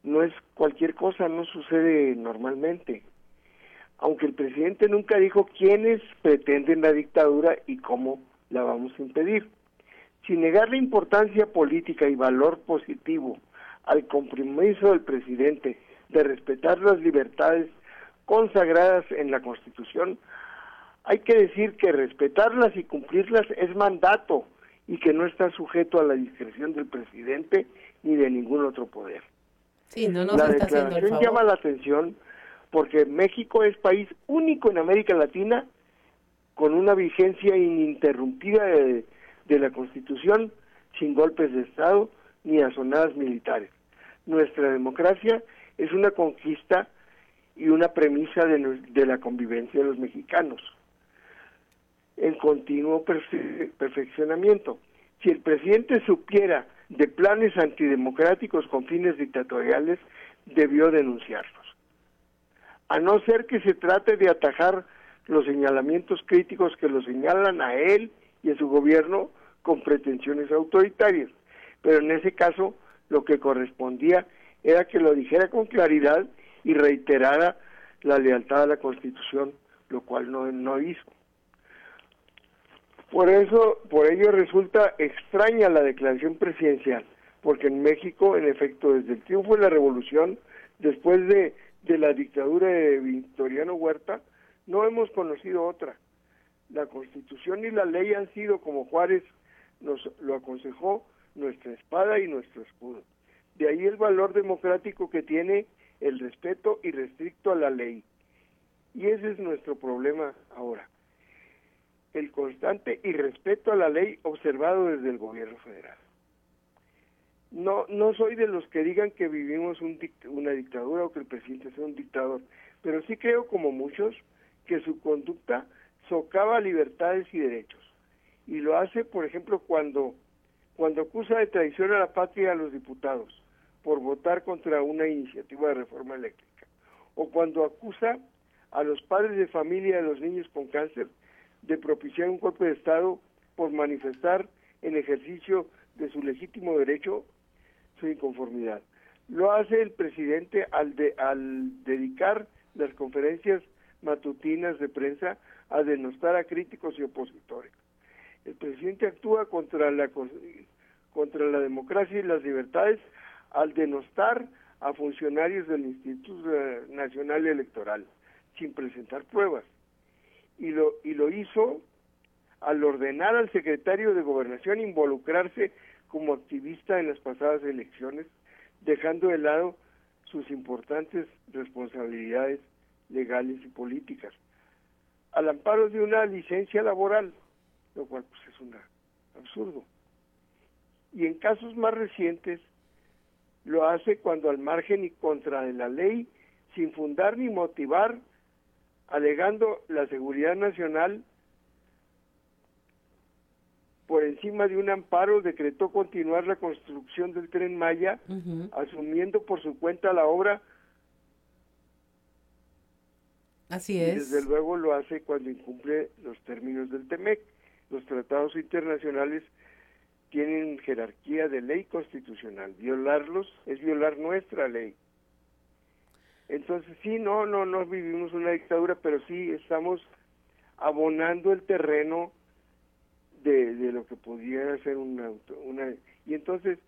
no es cualquier cosa, no sucede normalmente. Aunque el presidente nunca dijo quiénes pretenden la dictadura y cómo la vamos a impedir. Sin negar la importancia política y valor positivo al compromiso del presidente de respetar las libertades consagradas en la Constitución, hay que decir que respetarlas y cumplirlas es mandato y que no está sujeto a la discreción del presidente ni de ningún otro poder. Sí, no nos la está declaración llama la atención porque México es país único en América Latina con una vigencia ininterrumpida de, de la Constitución, sin golpes de Estado ni asonadas militares. Nuestra democracia es una conquista y una premisa de, de la convivencia de los mexicanos en continuo perfeccionamiento. Si el presidente supiera de planes antidemocráticos con fines dictatoriales, debió denunciarlos. A no ser que se trate de atajar los señalamientos críticos que lo señalan a él y a su gobierno con pretensiones autoritarias. Pero en ese caso lo que correspondía era que lo dijera con claridad y reiterara la lealtad a la Constitución, lo cual no, no hizo. Por eso, por ello resulta extraña la declaración presidencial, porque en México, en efecto, desde el triunfo de la revolución, después de, de la dictadura de Victoriano Huerta, no hemos conocido otra. La Constitución y la ley han sido, como Juárez nos lo aconsejó, nuestra espada y nuestro escudo. De ahí el valor democrático que tiene el respeto irrestricto a la ley. Y ese es nuestro problema ahora. El constante irrespeto a la ley observado desde el gobierno federal. No, no soy de los que digan que vivimos un una dictadura o que el presidente sea un dictador, pero sí creo, como muchos, que su conducta socava libertades y derechos. Y lo hace, por ejemplo, cuando, cuando acusa de traición a la patria a los diputados por votar contra una iniciativa de reforma eléctrica, o cuando acusa a los padres de familia de los niños con cáncer de propiciar un golpe de Estado por manifestar en ejercicio de su legítimo derecho su inconformidad. Lo hace el presidente al, de, al dedicar las conferencias matutinas de prensa a denostar a críticos y opositores. El presidente actúa contra la, contra la democracia y las libertades al denostar a funcionarios del Instituto Nacional Electoral sin presentar pruebas. Y lo, y lo hizo al ordenar al secretario de Gobernación involucrarse como activista en las pasadas elecciones, dejando de lado sus importantes responsabilidades legales y políticas, al amparo de una licencia laboral, lo cual pues es un absurdo. Y en casos más recientes lo hace cuando al margen y contra de la ley, sin fundar ni motivar, alegando la seguridad nacional, por encima de un amparo decretó continuar la construcción del tren Maya, asumiendo por su cuenta la obra. Así es. desde luego lo hace cuando incumple los términos del TEMEC. Los tratados internacionales tienen jerarquía de ley constitucional. Violarlos es violar nuestra ley. Entonces, sí, no, no, no vivimos una dictadura, pero sí estamos abonando el terreno de, de lo que pudiera ser una, una... Y entonces,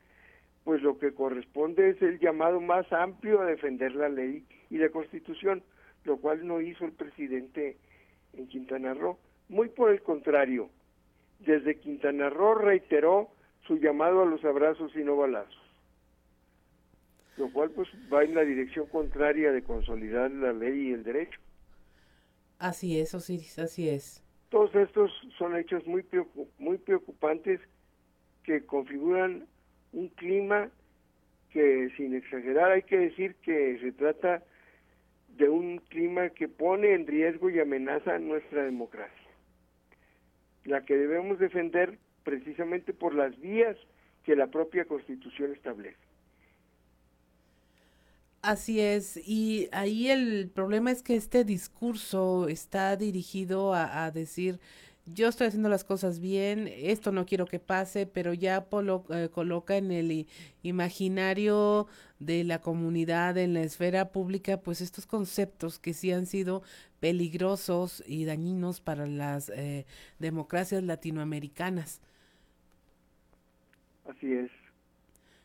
pues lo que corresponde es el llamado más amplio a defender la ley y la constitución, lo cual no hizo el presidente en Quintana Roo. Muy por el contrario, desde Quintana Roo reiteró su llamado a los abrazos y no balazos, lo cual pues va en la dirección contraria de consolidar la ley y el derecho. Así es, Osiris, así es. Todos estos son hechos muy, muy preocupantes que configuran un clima que sin exagerar hay que decir que se trata de un clima que pone en riesgo y amenaza nuestra democracia, la que debemos defender precisamente por las vías que la propia Constitución establece. Así es, y ahí el problema es que este discurso está dirigido a, decir, yo estoy haciendo las cosas bien, esto no quiero que pase, pero ya eh, coloca en el imaginario de la comunidad, en la esfera pública, pues estos conceptos que sí han sido peligrosos y dañinos para las eh, democracias latinoamericanas. Así es.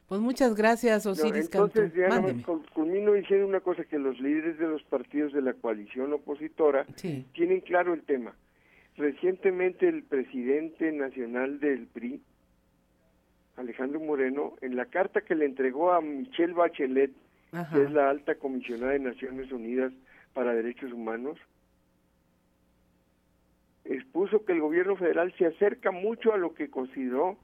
Pues muchas gracias, Osiris Entonces, ya culmino diciendo una cosa, que los líderes de los partidos de la coalición opositora tienen claro el tema. Recientemente el presidente nacional del PRI, Alejandro Moreno, en la carta que le entregó a Michelle Bachelet, que es la alta comisionada de Naciones Unidas para Derechos Humanos, expuso que el gobierno federal se acerca mucho a lo que consideró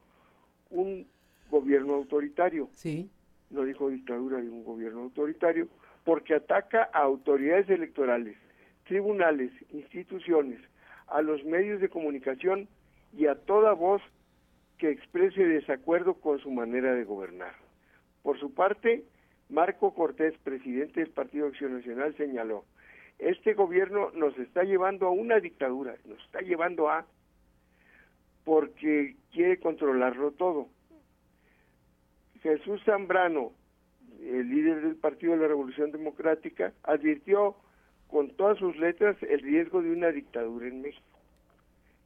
un gobierno autoritario. Sí. No dijo dictadura, de un gobierno autoritario, porque ataca a autoridades electorales, tribunales, instituciones, a los medios de comunicación y a toda voz que exprese desacuerdo con su manera de gobernar. Por su parte, Marco Cortés, presidente del Partido Acción Nacional, señaló, este gobierno nos está llevando a una dictadura, nos está llevando a porque quiere controlarlo todo. Jesús Zambrano, el líder del Partido de la Revolución Democrática, advirtió con todas sus letras el riesgo de una dictadura en México.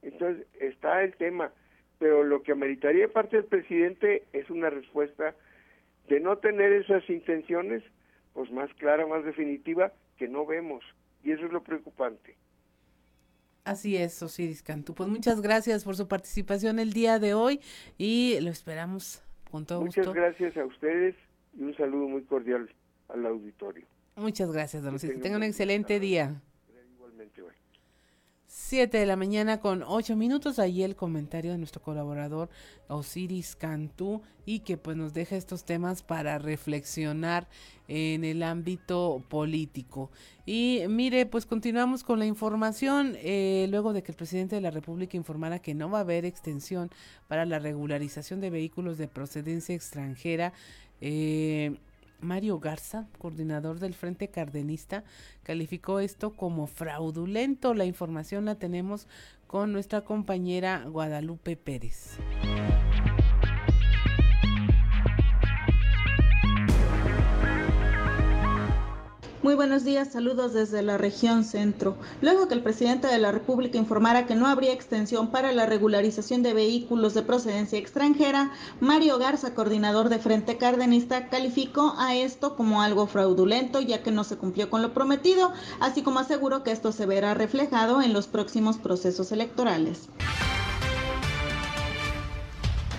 Entonces está el tema, pero lo que ameritaría parte del presidente es una respuesta de no tener esas intenciones, pues más clara, más definitiva, que no vemos. Y eso es lo preocupante. Así es, Osiris Cantú. Pues muchas gracias por su participación el día de hoy y lo esperamos con todo Muchas gusto. gracias a ustedes y un saludo muy cordial al auditorio. Muchas gracias, don Que Osiris. tenga un excelente día. Igualmente, bye. 7 de la mañana con 8 minutos. Ahí el comentario de nuestro colaborador Osiris Cantú y que pues nos deja estos temas para reflexionar en el ámbito político. Y mire, pues continuamos con la información. eh, luego de que el presidente de la República informara que no va a haber extensión para la regularización de vehículos de procedencia extranjera, eh, Mario Garza, coordinador del Frente Cardenista, calificó esto como fraudulento. La información la tenemos con nuestra compañera Guadalupe Pérez. Muy buenos días, saludos desde la región centro. Luego que el presidente de la República informara que no habría extensión para la regularización de vehículos de procedencia extranjera, Mario Garza, coordinador de Frente Cardenista, calificó a esto como algo fraudulento ya que no se cumplió con lo prometido, así como aseguró que esto se verá reflejado en los próximos procesos electorales.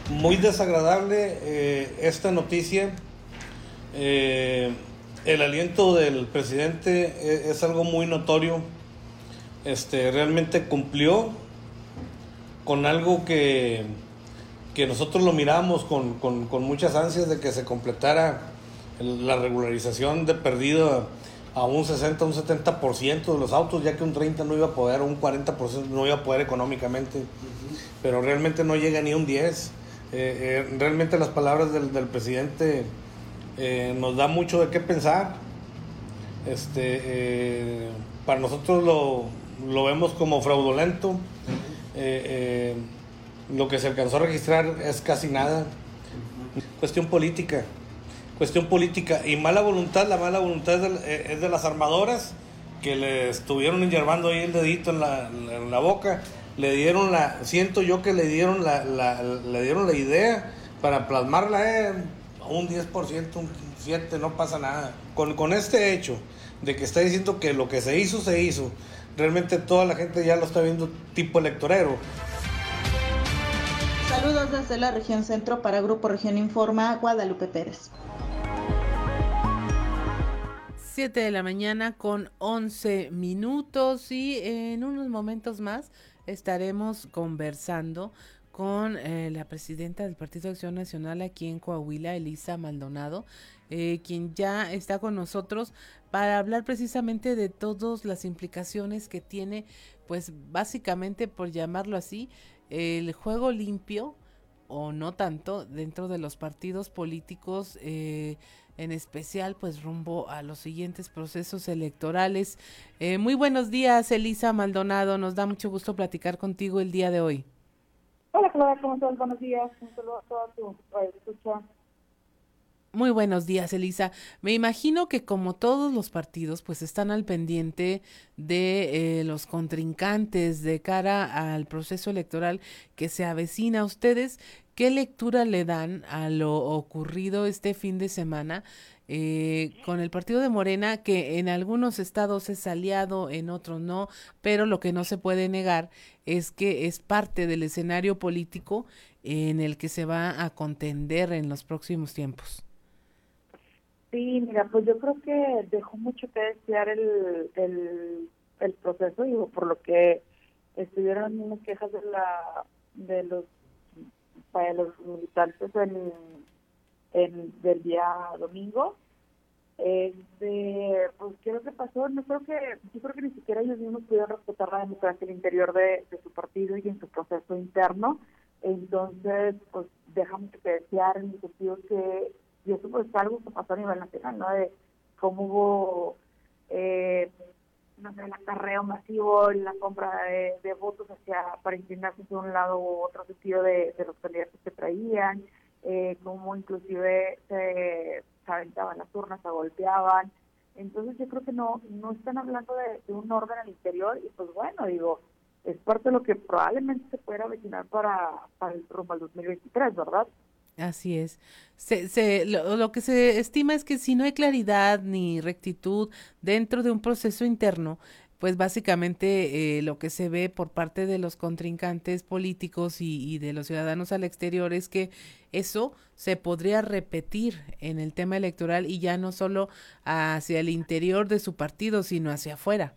muy desagradable eh, esta noticia. Eh, el aliento del presidente e- es, algo muy notorio. Este, realmente cumplió con algo que, que nosotros lo miramos con, con- con muchas ansias de que se completara la regularización de perdido a un 60, un 70% de los autos, ya que un 30 no iba a poder, un 40% no iba a poder económicamente, pero realmente no llega ni un 10. Eh, eh, realmente las palabras del, del presidente eh, nos da mucho de qué pensar. Este, eh, para nosotros lo, lo vemos como fraudulento. Eh, lo que se alcanzó a registrar es casi nada. Cuestión política. Cuestión política. Y mala voluntad, la mala voluntad es de, las armadoras que le estuvieron inyervando ahí el dedito en la, en la boca. Le dieron la, siento yo que le dieron la, la- le dieron la idea para plasmarla un 10%, un 7%, no pasa nada. Con, con este hecho de que está diciendo que lo que se hizo, se hizo, realmente toda la gente ya lo está viendo tipo electorero. Saludos desde la región centro para Grupo Región Informa, Guadalupe Pérez. 7 de la mañana con 11 minutos y en unos momentos más estaremos conversando con eh, la presidenta del Partido Acción Nacional aquí en Coahuila, Elisa Maldonado, eh, quien ya está con nosotros para hablar precisamente de todas las implicaciones que tiene, pues básicamente por llamarlo así, el juego limpio o no tanto dentro de los partidos políticos, eh, en especial pues rumbo a los siguientes procesos electorales. Eh, muy buenos días, Elisa Maldonado, nos da mucho gusto platicar contigo el día de hoy. Hola, Claudia, ¿cómo estás? Buenos días. Un saludo a toda tu. Muy buenos días, Elisa. Me imagino que como todos los partidos, pues están al pendiente de eh, los contrincantes de cara al proceso electoral que se avecina. a ¿Ustedes qué lectura le dan a lo ocurrido este fin de semana eh, con el partido de Morena, que en algunos estados es aliado, en otros no, pero lo que no se puede negar es que es parte del escenario político en el que se va a contender en los próximos tiempos. Sí, mira, pues yo creo que dejó mucho que desear el, el, el proceso, digo, por lo que estuvieron unas quejas de la de los para los militantes en, en del día domingo. Este, pues qué es lo que pasó, no creo que, yo creo que ni siquiera ellos mismos pudieron respetar la democracia el interior de, de su partido y en su proceso interno. Entonces, pues deja mucho que desear en el sentido que, y eso pues es algo que pasó a nivel nacional, ¿no? De cómo hubo eh, no sé, el acarreo masivo, la compra de, votos hacia para inclinarse de un lado u otro sentido de, los candidatos que traían, eh, como inclusive se, aventaban las urnas, se golpeaban. Entonces yo creo que no no están hablando de, un orden al interior y pues bueno, digo, es parte de lo que probablemente se pueda avecinar para, para el rumbo al 2023, ¿verdad? Así es. Se, se, lo, que se estima es que si no hay claridad ni rectitud dentro de un proceso interno, pues básicamente eh, lo que se ve por parte de los contrincantes políticos y, y, de los ciudadanos al exterior es que eso se podría repetir en el tema electoral y ya no solo hacia el interior de su partido, sino hacia afuera.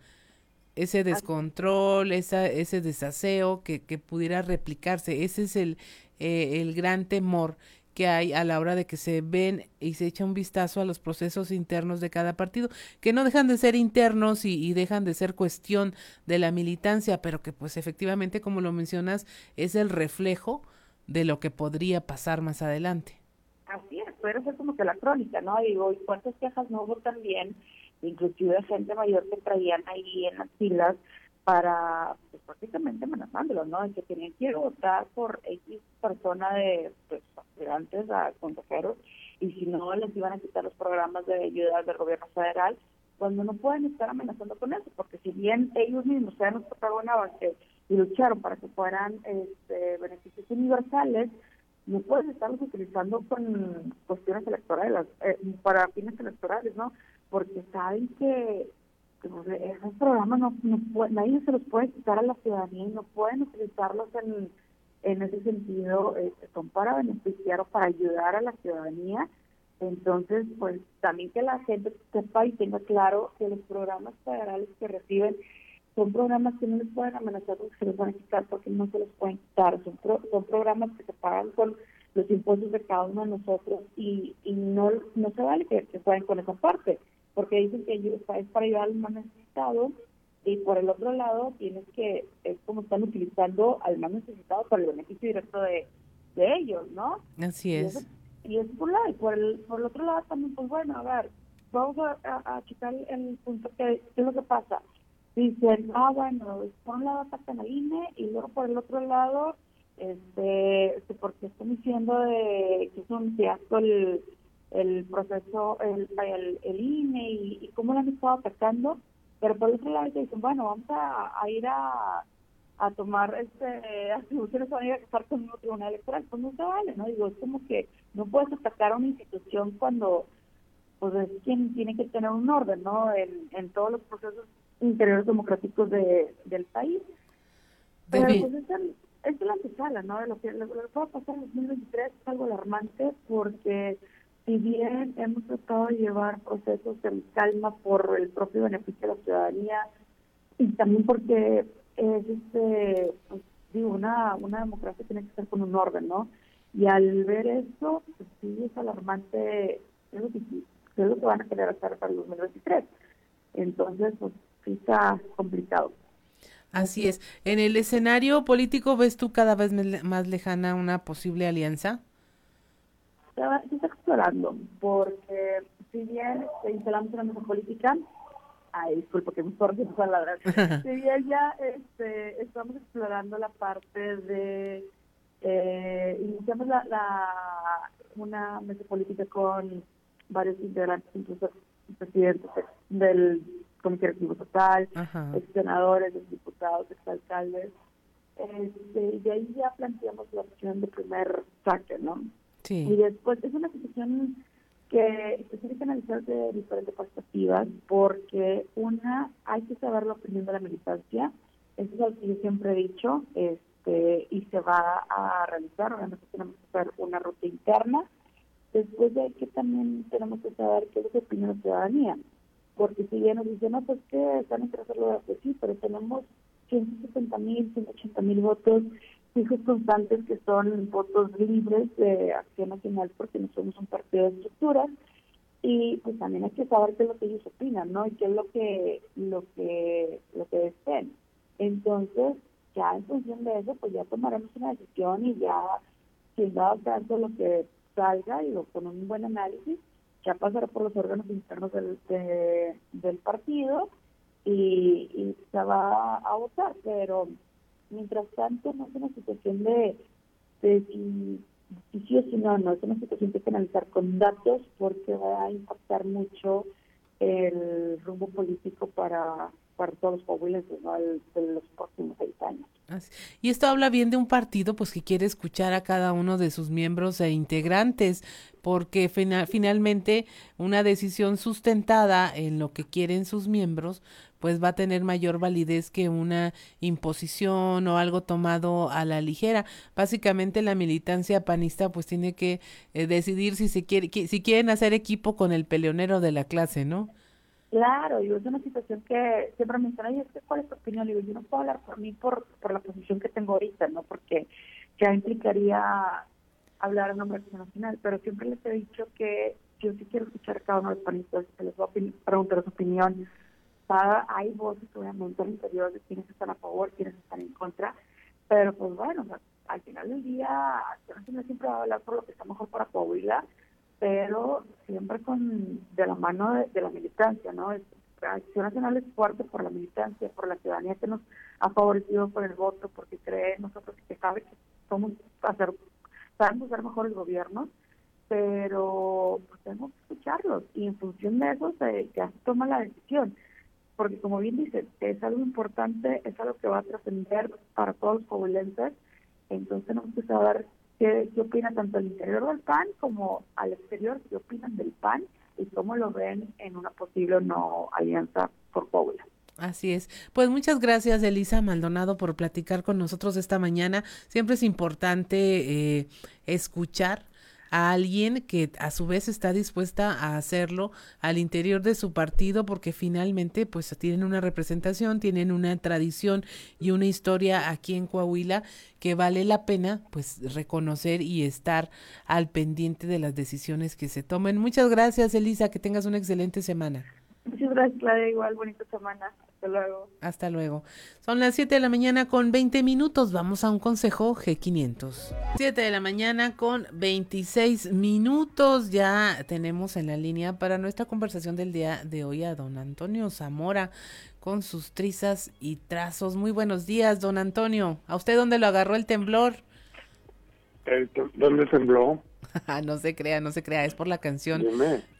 Ese descontrol, esa, ese desaseo que, que pudiera replicarse, ese es el, eh, el gran temor que hay a la hora de que se ven y se echa un vistazo a los procesos internos de cada partido, que no dejan de ser internos y, dejan de ser cuestión de la militancia, pero que pues efectivamente, como lo mencionas, es el reflejo de lo que podría pasar más adelante. Así es, puede ser como que la crónica, ¿no? Digo, ¿y cuántas quejas no hubo también? Inclusive gente mayor que traían ahí en las filas para pues, prácticamente amenazándolo, ¿no? En que tenían que votar por X persona de pues, aspirantes a consejeros y si no les iban a quitar los programas de ayuda del gobierno federal, cuando no pueden estar amenazando con eso, porque si bien ellos mismos sean los protagonistas y lucharon para que fueran este, beneficios universales, no pueden estarlos utilizando con cuestiones electorales, eh, para fines electorales, ¿no? Porque saben que esos programas no, no nadie se los puede quitar a la ciudadanía y no pueden utilizarlos en, en ese sentido, este, son para beneficiar o para ayudar a la ciudadanía. Entonces, pues también que la gente sepa y tenga claro que los programas federales que reciben son programas que no les pueden amenazar porque se los van a quitar porque no se los pueden quitar. Son, son programas que se pagan con los impuestos de cada uno de nosotros y, y no, no se vale que, que jueguen con esa parte porque dicen que es para ayudar al más necesitado y por el otro lado tienes que, es como están utilizando al más necesitado para el beneficio directo de, ellos, ¿no? Así es. Y, es por, lado, y por, el, por el otro lado también, pues bueno, a ver, vamos a, a, quitar el punto que, ¿qué es lo que pasa? Dicen, ah, bueno, por un lado atacan al INE y luego por el otro lado, este, este porque están diciendo de que es un fiasco el el proceso, el, el, INE y, cómo lo han estado atacando, pero por otro lado dicen, bueno, vamos a, ir a, a tomar este atribuciones a ir a estar con un tribunal electoral, pues no se vale, ¿no? Digo, es como que no puedes atacar a una institución cuando pues es quien tiene que tener un orden, ¿no? En, en todos los procesos interiores democráticos de, del país. Pero pues es, el, es la antesala, ¿no? De lo que, lo, que va a pasar en 2023 es algo alarmante porque si bien hemos tratado de llevar procesos en calma por el propio beneficio de la ciudadanía y también porque es este pues, digo una una democracia tiene que ser con un orden no y al ver esto pues sí es alarmante es lo que, es lo van a querer hacer para el 2023 entonces pues sí está complicado Así es. En el escenario político, ¿ves tú cada vez más lejana una posible alianza? Se está explorando, porque si bien instalamos una mesa política, ay, disculpa que me estoy palabras, (laughs) si bien ya este, estamos explorando la parte de, eh, iniciamos la, la, una mesa política con varios integrantes, incluso presidentes del Comité Ejecutivo Total, ex senadores, ex diputados, ex alcaldes, este, y de ahí ya planteamos la opción de primer saque, ¿no? Y después es una situación que se tiene que analizar de diferentes perspectivas, porque una, hay que saber la opinión de la militancia, eso es algo que yo siempre he dicho, este, y se va a realizar, obviamente tenemos que hacer una ruta interna, después de que también tenemos que saber qué es la opinión de la ciudadanía, porque si bien nos dicen, no, pues que están interesados, pues sí, pero tenemos 170 mil, 180 mil votos fijos constantes que son votos libres de Acción Nacional porque no somos un partido de estructuras y pues también hay que saber qué es lo que ellos opinan, ¿no? Y qué es lo que lo que lo que deseen. Entonces, ya en función de eso, pues ya tomaremos una decisión y ya sin dado caso lo que salga y con un buen análisis, ya pasará por los órganos internos del, del partido y, se va a votar, pero mientras tanto no es una situación de, de si, sí si no, no, es una situación que hay que analizar con datos porque va a impactar mucho el rumbo político para, para todos los de los próximos seis años. Y esto habla bien de un partido pues que quiere escuchar a cada uno de sus miembros e integrantes, porque finalmente una decisión sustentada en lo que quieren sus miembros pues va a tener mayor validez que una imposición o algo tomado a la ligera. Básicamente la militancia panista pues tiene que eh, decidir si se quiere si quieren hacer equipo con el peleonero de la clase, ¿no? Claro, y es una situación que siempre me dicen, oye, ¿cuál es tu opinión? digo, yo no puedo hablar por mí por, por la posición que tengo ahorita, ¿no? Porque ya implicaría hablar en nombre nacional, pero siempre les he dicho que yo sí quiero escuchar a cada uno de los panistas, que les voy a preguntar su opinión. hay voces, obviamente, al interior de quienes están a favor, quienes están en contra, pero pues bueno, al final del día, Nacional siempre va a hablar por lo que está mejor para Coahuila, pero siempre con de la mano de, la militancia, ¿no? Acción Nacional es fuerte por la militancia, por la ciudadanía que nos ha favorecido por el voto, porque cree nosotros que sabe que somos hacer, sabemos mejor el gobierno, pero pues, tenemos que escucharlos y en función de eso se, se toma la decisión. Porque como bien dice, es algo importante, es algo que va a trascender para todos los coahuilenses, entonces tenemos que saber qué, qué opina tanto al interior del PAN como al exterior, qué opinan del PAN y cómo lo ven en una posible no alianza por Puebla. Así es. Pues muchas gracias, Elisa Maldonado, por platicar con nosotros esta mañana. Siempre es importante eh, escuchar a alguien que a su vez está dispuesta a hacerlo al interior de su partido porque finalmente pues tienen una representación, tienen una tradición y una historia aquí en Coahuila que vale la pena pues reconocer y estar al pendiente de las decisiones que se tomen. Muchas gracias Elisa, que tengas una excelente semana. Muchas gracias Claudia, igual bonita semana. Hasta luego. Hasta luego. Son las 7 de la mañana con 20 minutos. Vamos a un consejo G500. 7 de la mañana con 26 minutos. Ya tenemos en la línea para nuestra conversación del día de hoy a don Antonio Zamora con sus trizas y trazos. Muy buenos días, don Antonio. ¿A usted dónde lo agarró el temblor? ¿Dónde tembló? (laughs) no se crea, no se crea, es por la canción.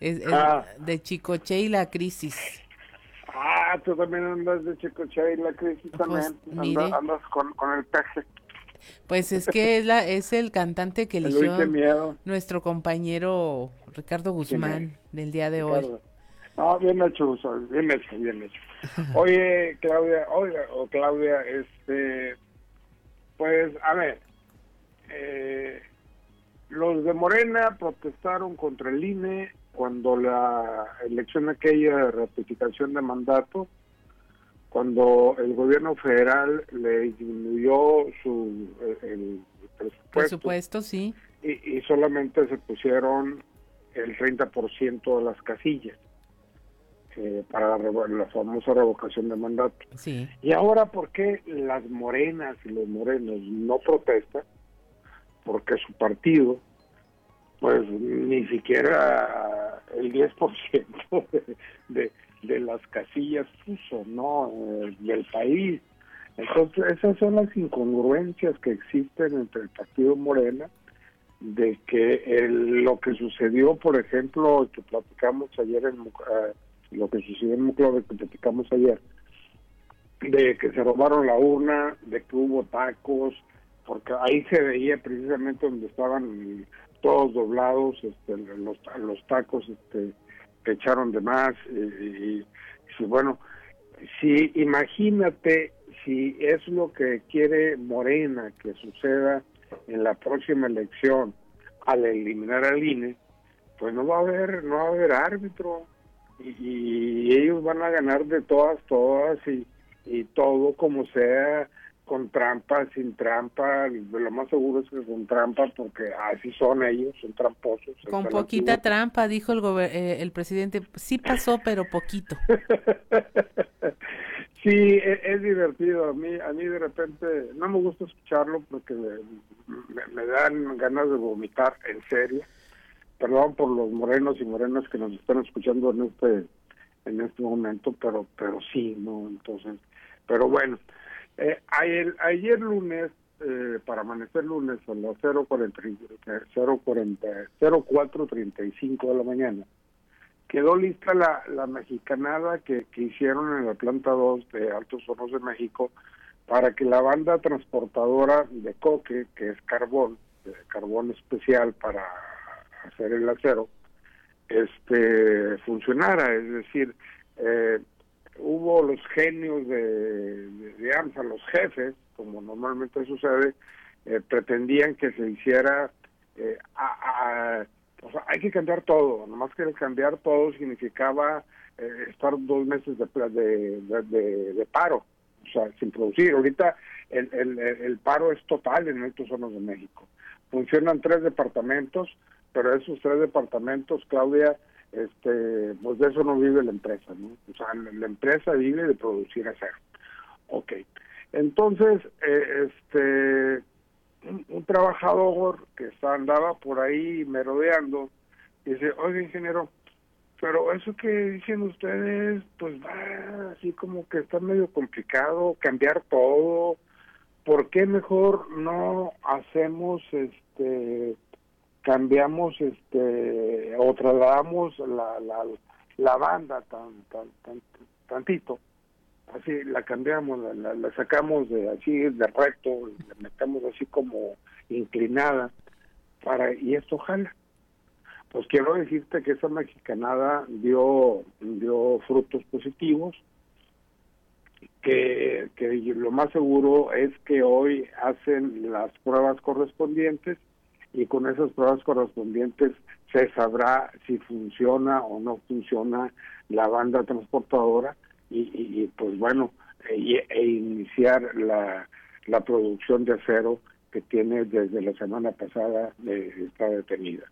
Es, ah. de Chicoche y la crisis. Ah, tú también andas de Chicoche y la crisis pues, también. andas, con, el peje. Pues es que es, la, es el cantante que (laughs) eligió nuestro compañero Ricardo Guzmán del día de hoy. No, bien hecho, bien hecho, bien (laughs) hecho. Oye, Claudia, oiga, o Claudia, este, pues, a ver, eh, los de Morena protestaron contra el INE cuando la elección aquella de ratificación de mandato, cuando el gobierno federal le disminuyó su el presupuesto, presupuesto sí. y, solamente se pusieron el 30% de las casillas eh, para la, famosa revocación de mandato. Sí. Y ahora, ¿por qué las morenas y los morenos no protestan? Porque su partido pues ni siquiera el 10% (laughs) de, de, de las casillas puso, ¿no? Eh, del país. Entonces, esas son las incongruencias que existen entre el Partido Morena, de que el, lo que sucedió, por ejemplo, que platicamos ayer en uh, lo que sucedió en Muclove, que platicamos ayer, de que se robaron la urna, de que hubo tacos, porque ahí se veía precisamente donde estaban todos doblados, este, los, los tacos este, que echaron de más. Y, bueno, si imagínate si es lo que quiere Morena que suceda en la próxima elección al eliminar al INE, pues no va a haber, no va a haber árbitro y, y ellos van a ganar de todas, todas y, y todo como sea con trampa, sin trampa, lo más seguro es que con trampa porque así son ellos, son tramposos. Con poquita trampa, dijo el, eh, el presidente, sí pasó, pero poquito. (laughs) sí, e, es, divertido, a mí, a mí de repente no me gusta escucharlo porque me, dan ganas de vomitar, en serio. Perdón por los morenos y morenas que nos están escuchando en este en este momento, pero pero sí, no, entonces Pero bueno, eh, ayer, ayer lunes, eh, para amanecer lunes a las 04.35 de la mañana, quedó lista la, la mexicanada que, que hicieron en la planta 2 de Altos Hornos de México para que la banda transportadora de coque, que es carbón, carbón especial para hacer el acero, este funcionara, es decir, eh, hubo los genios de, de, AMSA, los jefes, como normalmente sucede, eh, pretendían que se hiciera, eh, o sea, hay que cambiar todo, nomás que cambiar todo significaba estar dos meses de, de, de, paro, o sea, sin producir. Ahorita el, el, el paro es total en estos zonas de México. Funcionan tres departamentos, pero esos tres departamentos, Claudia, este, pues de eso no vive la empresa, ¿no? O sea, la, empresa vive de producir acero. Ok. Entonces, eh, este, un, trabajador que está, andaba por ahí merodeando, dice, oye, ingeniero, pero eso que dicen ustedes, pues va así como que está medio complicado cambiar todo. ¿Por qué mejor no hacemos este cambiamos este o trasladamos la, la, la banda tan, tan, tan tantito. Así la cambiamos la, la, sacamos de así de recto la metemos así como inclinada para y esto jala. Pues quiero decirte que esa mexicanada dio dio frutos positivos que, que lo más seguro es que hoy hacen las pruebas correspondientes y con esas pruebas correspondientes se sabrá si funciona o no funciona la banda transportadora y, pues bueno, e, e, iniciar la, la producción de acero que tiene desde la semana pasada eh, está detenida.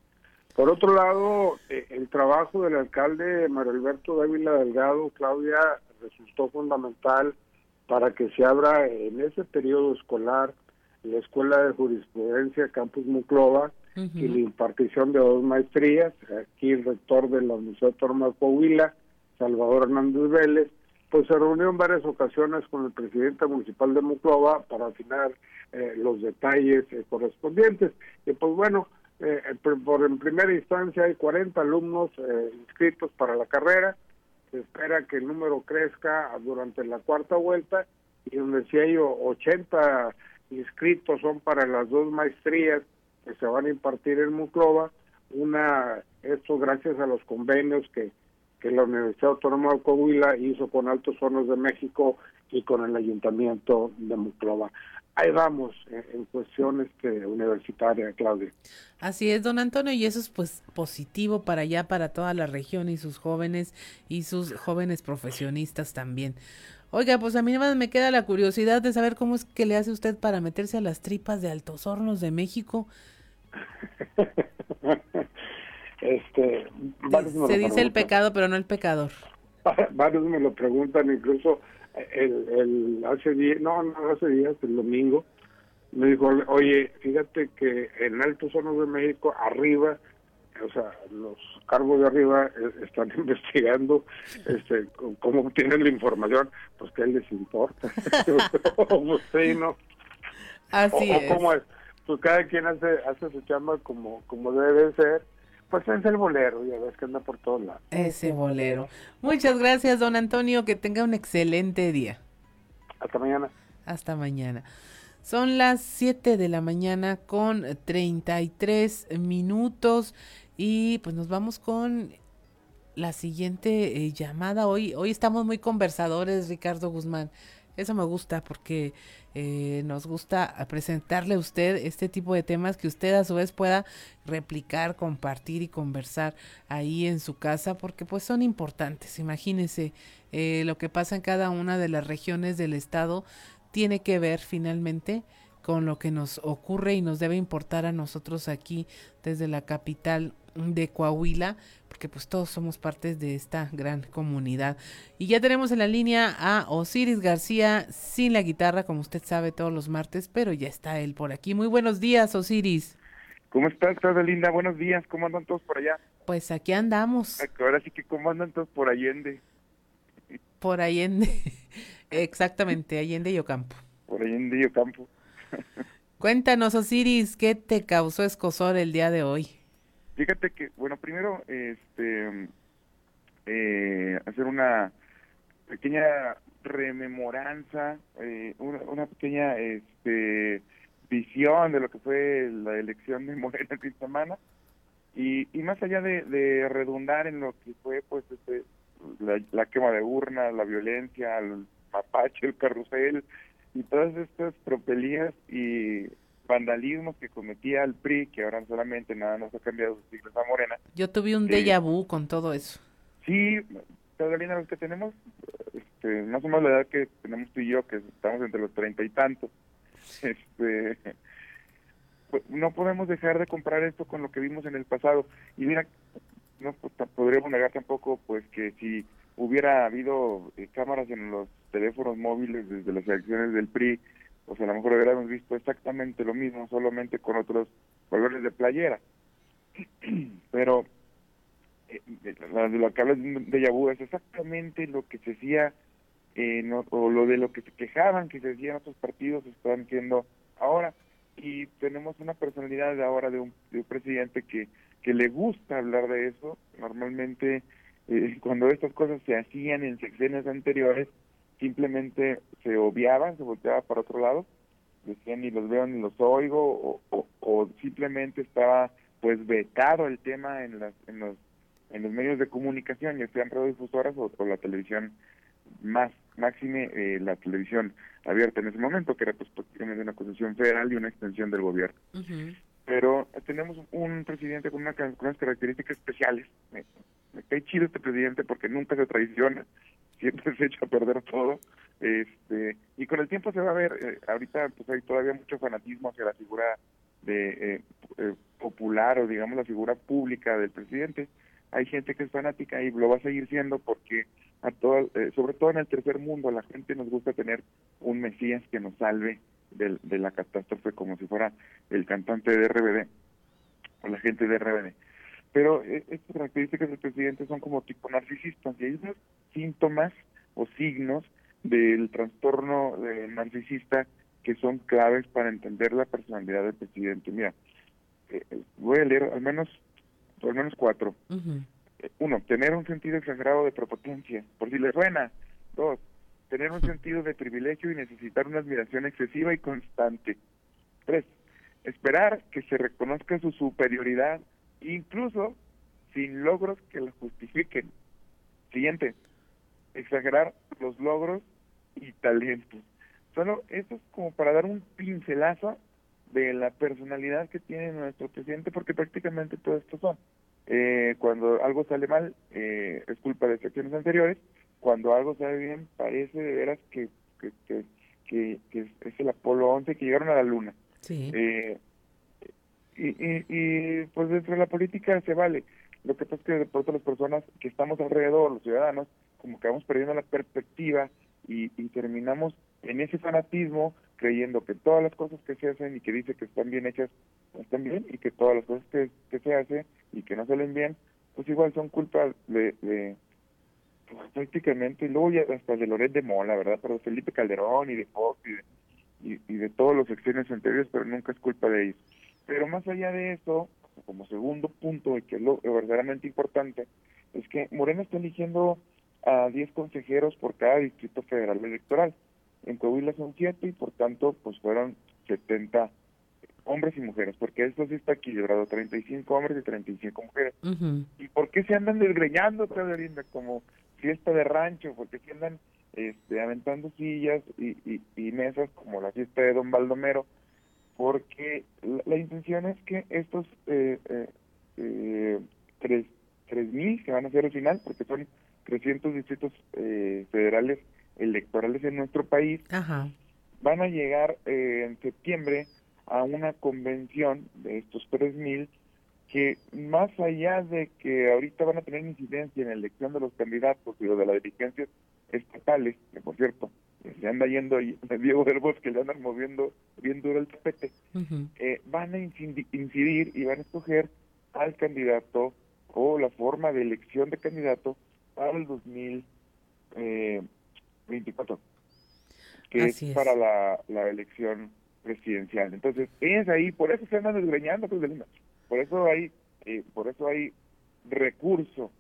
Por otro lado, eh, el trabajo del alcalde Mario Alberto Dávila Delgado, Claudia, resultó fundamental para que se abra en ese periodo escolar la Escuela de Jurisprudencia Campus Muclova y la impartición de dos maestrías. Aquí el rector de la Universidad Autónoma de Coahuila, Salvador Hernández Vélez, pues se reunió en varias ocasiones con el presidente municipal de Muclova para afinar eh, los detalles eh, correspondientes. Y pues bueno, eh, por en primera instancia hay 40 alumnos inscritos para la carrera. Se espera que el número crezca durante la cuarta vuelta y donde si hay 80 inscritos son para las dos maestrías que se van a impartir en Muclova, una, esto gracias a los convenios que, que la Universidad Autónoma de Coahuila hizo con Altos Hornos de México y con el Ayuntamiento de Muclova. Ahí vamos en, cuestiones que universitaria, Claudia. Así es, don Antonio, y eso es pues positivo para allá, para toda la región y sus jóvenes y sus jóvenes profesionistas también. Oiga, pues a mí más me queda la curiosidad de saber cómo es que le hace usted para meterse a las tripas de Altos Hornos de México. (laughs) este, Se dice el pecado, pero no el pecador. (laughs) Varios me lo preguntan, incluso el, el hace días, no, no hace días, el domingo, me dijo, oye, fíjate que en Altos Hornos de México, arriba, o sea, los cargos de arriba eh, están (laughs) investigando este cómo obtienen la información, pues que a les importa. (laughs) pues sí, ¿no? Así es. cómo es. Pues cada quien hace, hace su chamba como, como debe ser. Pues es el bolero, ya ves que anda por todos lados. Ese bolero. Muchas gracias, don Antonio. Que tenga un excelente día. Hasta mañana. Hasta mañana. Son las 7 de la mañana con 33 minutos. Y pues nos vamos con la siguiente eh, llamada. Hoy, hoy estamos muy conversadores, Ricardo Guzmán. Eso me gusta porque eh, nos gusta presentarle a usted este tipo de temas que usted a su vez pueda replicar, compartir y conversar ahí en su casa porque pues son importantes. Imagínese eh, lo que pasa en cada una de las regiones del estado tiene que ver finalmente con lo que nos ocurre y nos debe importar a nosotros aquí desde la capital de Coahuila, porque pues todos somos partes de esta gran comunidad. Y ya tenemos en la línea a Osiris García sin la guitarra, como usted sabe, todos los martes, pero ya está él por aquí. Muy buenos días, Osiris. ¿Cómo estás, Linda? Buenos días, ¿cómo andan todos por allá? Pues aquí andamos. Ahora sí que, ¿cómo andan todos por Allende? Por Allende. Exactamente, Allende y Ocampo. Por Allende y Ocampo. (laughs) Cuéntanos, Osiris, ¿qué te causó escosor el día de hoy? Fíjate que, bueno, primero, este, eh, hacer una pequeña rememoranza, eh, una, una, pequeña este, visión de lo que fue la elección de Morena el fin de semana y, y más allá de, de, redundar en lo que fue pues este, la, la, quema de urnas, la violencia, el mapache, el carrusel y todas estas tropelías y vandalismos que cometía el PRI, que ahora solamente nada nos ha cambiado sus siglos a Morena. Yo tuve un déjà vu con todo eso. Sí, todavía los que tenemos, este, más o menos la edad que tenemos tú y yo, que estamos entre los treinta y tantos, este, pues, no podemos dejar de comprar esto con lo que vimos en el pasado. Y mira, no pues, podríamos negar tampoco pues que si hubiera habido eh, cámaras en los teléfonos móviles desde las elecciones del PRI, pues a lo mejor hubiéramos visto exactamente lo mismo, solamente con otros colores de playera. (clears throat) Pero eh, de lo que hablas de Yabú es exactamente lo que se hacía eh, o lo de lo que se quejaban que se hacía otros partidos están haciendo ahora y tenemos una personalidad ahora de un, de un presidente que que le gusta hablar de eso normalmente eh, cuando estas cosas se hacían en secciones anteriores simplemente se obviaban se volteaba para otro lado decían ni los veo ni los oigo o, o, simplemente estaba pues vetado el tema en las en los en los medios de comunicación ya sean radiodifusoras o, o la televisión más máxime eh, la televisión abierta en ese momento, que era pues prácticamente una concesión federal y una extensión del gobierno. Pero tenemos un presidente con, una, con unas características especiales. Me, me, cae chido este presidente porque nunca se traiciona, (laughs) siempre se echa a perder todo. este Y con el tiempo se va a ver, eh, ahorita pues hay todavía mucho fanatismo hacia la figura de eh, eh, popular o digamos la figura pública del presidente. Hay gente que es fanática y lo va a seguir siendo porque a todo, eh, sobre todo en el tercer mundo, la gente nos gusta tener un Mesías que nos salve de, de la catástrofe como si fuera el cantante de RBD o la gente de RBD. Pero eh, estas características del presidente son como tipo narcisistas y hay unos síntomas o signos del trastorno de narcisista que son claves para entender la personalidad del presidente. Mira, eh, voy a leer al menos, al menos cuatro. Uh -huh uno, tener un sentido exagerado de prepotencia, por si le suena. Dos, tener un sentido de privilegio y necesitar una admiración excesiva y constante. Tres, esperar que se reconozca su superioridad, incluso sin logros que la justifiquen. Siguiente, exagerar los logros y talentos. Solo esto es como para dar un pincelazo de la personalidad que tiene nuestro presidente, porque prácticamente todo esto son eh, cuando algo sale mal, eh, es culpa de secciones anteriores. Cuando algo sale bien, parece de veras que, que, que, es el Apolo 11 que llegaron a la Luna. Sí. Eh, y, y, y, pues dentro de la política se vale. Lo que pasa es que de pronto las personas que estamos alrededor, los ciudadanos, como que vamos perdiendo la perspectiva y, y terminamos en ese fanatismo creyendo que todas las cosas que se hacen y que dice que están bien hechas están bien y que todas las cosas que, se hacen y que no salen bien pues igual son culpa de, de pues, prácticamente luego ya hasta de Loret de Mola verdad pero de Felipe Calderón y de Fox y de, y, y de todos los exenios anteriores pero nunca es culpa de ellos pero más allá de eso como segundo punto y que es lo verdaderamente importante es que Morena está eligiendo a 10 consejeros por cada distrito federal electoral en Coahuila son siete y por tanto pues fueron 70 hombres y mujeres, porque esto sí está equilibrado, 35 hombres y 35 mujeres. Uh -huh. ¿Y por qué se andan desgreñando, Linda, como fiesta de rancho? ¿Por qué se andan este, aventando sillas y, y, y, mesas como la fiesta de Don Baldomero? Porque la, la intención es que estos eh, eh, eh, tres, tres mil que van a ser al final, porque son 300 distritos eh, federales electorales en nuestro país Ajá. van a llegar eh, en septiembre a una convención de estos 3.000 que más allá de que ahorita van a tener incidencia en la elección de los candidatos y de las dirigencias estatales, que por cierto, se anda yendo Diego del Bosque, le andan moviendo bien duro el tapete, uh -huh. eh, van a incidir y van a escoger al candidato o la forma de elección de candidato para el 2000 eh, 24. que es, para la, la elección presidencial. Entonces, es ahí, por eso se andan desgreñando, pues, por eso hay, eh, por eso hay recurso,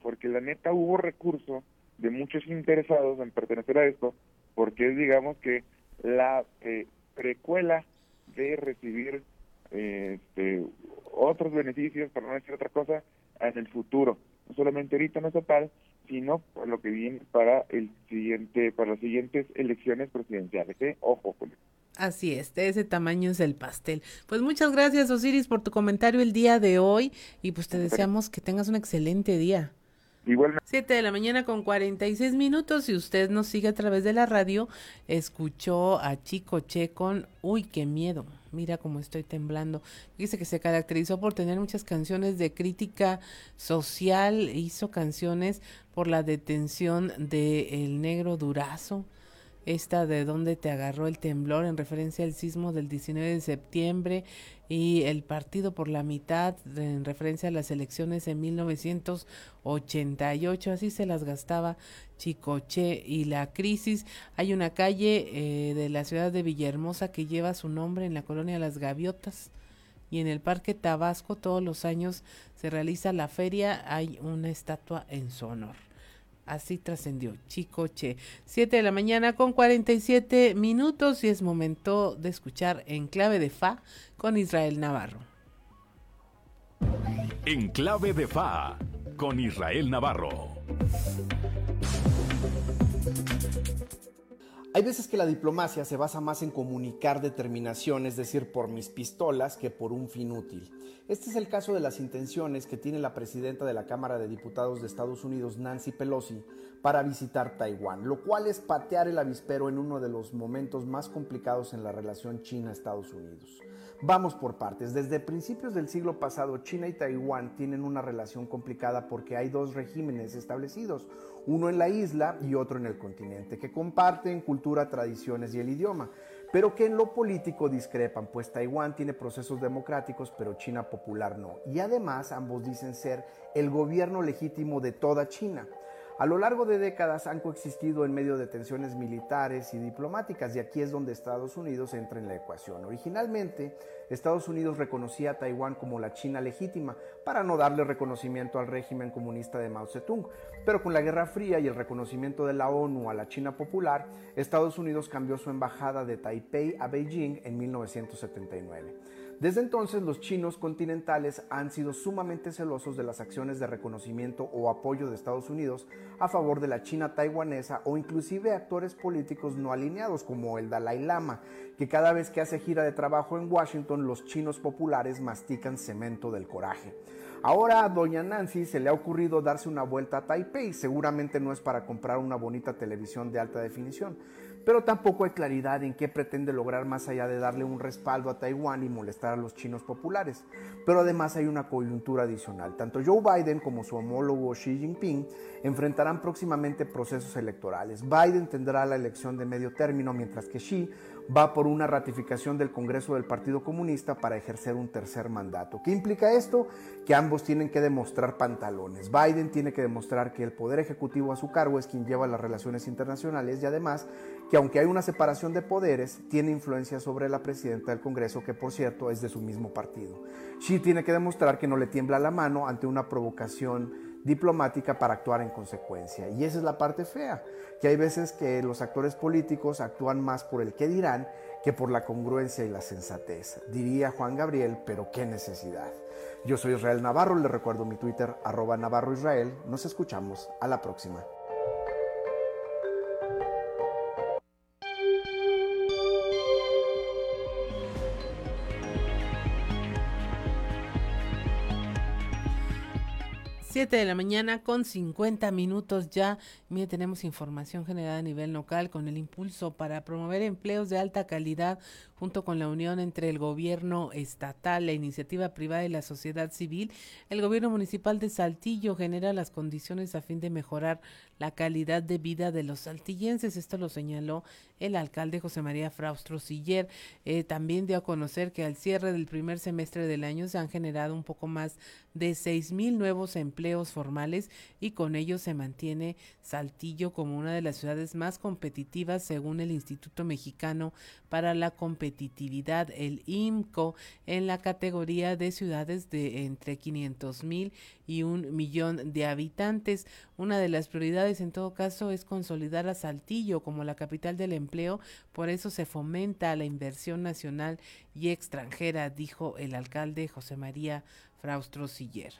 porque la neta hubo recurso de muchos interesados en pertenecer a esto, porque es, digamos, que la eh, precuela de recibir eh, este, otros beneficios, para no decir otra cosa, en el futuro. No solamente ahorita no total, sino por lo que viene para el siguiente, para las siguientes elecciones presidenciales. ¿eh? Ojo con Así es, de ese tamaño es el pastel. Pues muchas gracias Osiris por tu comentario el día de hoy y pues te deseamos que tengas un excelente día. Igualmente. Siete de la mañana con 46 minutos. Si usted nos sigue a través de la radio, escuchó a Chico Che con Uy, qué miedo. Mira cómo estoy temblando. Dice que se caracterizó por tener muchas canciones de crítica social. Hizo canciones por la detención de El Negro Durazo esta de dónde te agarró el temblor en referencia al sismo del 19 de septiembre y el partido por la mitad en referencia a las elecciones en 1988 así se las gastaba Chicoche y la crisis. Hay una calle eh, de la ciudad de Villahermosa que lleva su nombre en la colonia Las Gaviotas y en el Parque Tabasco todos los años se realiza la feria. Hay una estatua en su honor Así trascendió Chicoche. Siete de la mañana con 47 minutos y es momento de escuchar En clave de Fa con Israel Navarro. En clave de Fa con Israel Navarro. Hay veces que la diplomacia se basa más en comunicar determinación, es decir, por mis pistolas, que por un fin útil. Este es el caso de las intenciones que tiene la presidenta de la Cámara de Diputados de Estados Unidos, Nancy Pelosi, para visitar Taiwán, lo cual es patear el avispero en uno de los momentos más complicados en la relación China-Estados Unidos. Vamos por partes. Desde principios del siglo pasado, China y Taiwán tienen una relación complicada porque hay dos regímenes establecidos, uno en la isla y otro en el continente, que comparten cultura, tradiciones y el idioma pero que en lo político discrepan, pues Taiwán tiene procesos democráticos, pero China popular no. Y además ambos dicen ser el gobierno legítimo de toda China. A lo largo de décadas han coexistido en medio de tensiones militares y diplomáticas y aquí es donde Estados Unidos entra en la ecuación. Originalmente, Estados Unidos reconocía a Taiwán como la China legítima para no darle reconocimiento al régimen comunista de Mao Zedong, pero con la Guerra Fría y el reconocimiento de la ONU a la China popular, Estados Unidos cambió su embajada de Taipei a Beijing en 1979. Desde entonces los chinos continentales han sido sumamente celosos de las acciones de reconocimiento o apoyo de Estados Unidos a favor de la China taiwanesa o inclusive actores políticos no alineados como el Dalai Lama, que cada vez que hace gira de trabajo en Washington los chinos populares mastican cemento del coraje. Ahora a doña Nancy se le ha ocurrido darse una vuelta a Taipei, seguramente no es para comprar una bonita televisión de alta definición, pero tampoco hay claridad en qué pretende lograr más allá de darle un respaldo a Taiwán y molestar a los chinos populares. Pero además hay una coyuntura adicional. Tanto Joe Biden como su homólogo Xi Jinping enfrentarán próximamente procesos electorales. Biden tendrá la elección de medio término, mientras que Xi va por una ratificación del Congreso del Partido Comunista para ejercer un tercer mandato. ¿Qué implica esto? Que ambos tienen que demostrar pantalones. Biden tiene que demostrar que el poder ejecutivo a su cargo es quien lleva las relaciones internacionales y además que aunque hay una separación de poderes, tiene influencia sobre la presidenta del Congreso, que por cierto es de su mismo partido. Xi tiene que demostrar que no le tiembla la mano ante una provocación diplomática para actuar en consecuencia. Y esa es la parte fea, que hay veces que los actores políticos actúan más por el qué dirán que por la congruencia y la sensatez. Diría Juan Gabriel, pero qué necesidad. Yo soy Israel Navarro, le recuerdo mi Twitter, arroba Navarro Israel. Nos escuchamos. A la próxima. 7 de la mañana con 50 minutos ya. Mire, tenemos información generada a nivel local con el impulso para promover empleos de alta calidad junto con la unión entre el gobierno estatal, la iniciativa privada y la sociedad civil. El gobierno municipal de Saltillo genera las condiciones a fin de mejorar la calidad de vida de los saltillenses. Esto lo señaló el alcalde José María Fraustro Siller. Eh, también dio a conocer que al cierre del primer semestre del año se han generado un poco más de seis mil nuevos empleos formales y con ello se mantiene Saltillo como una de las ciudades más competitivas según el Instituto Mexicano para la Competitividad, el IMCO, en la categoría de ciudades de entre 500 mil y un millón de habitantes. Una de las prioridades en todo caso es consolidar a Saltillo como la capital del empleo, por eso se fomenta la inversión nacional y extranjera, dijo el alcalde José María Fraustro Siller.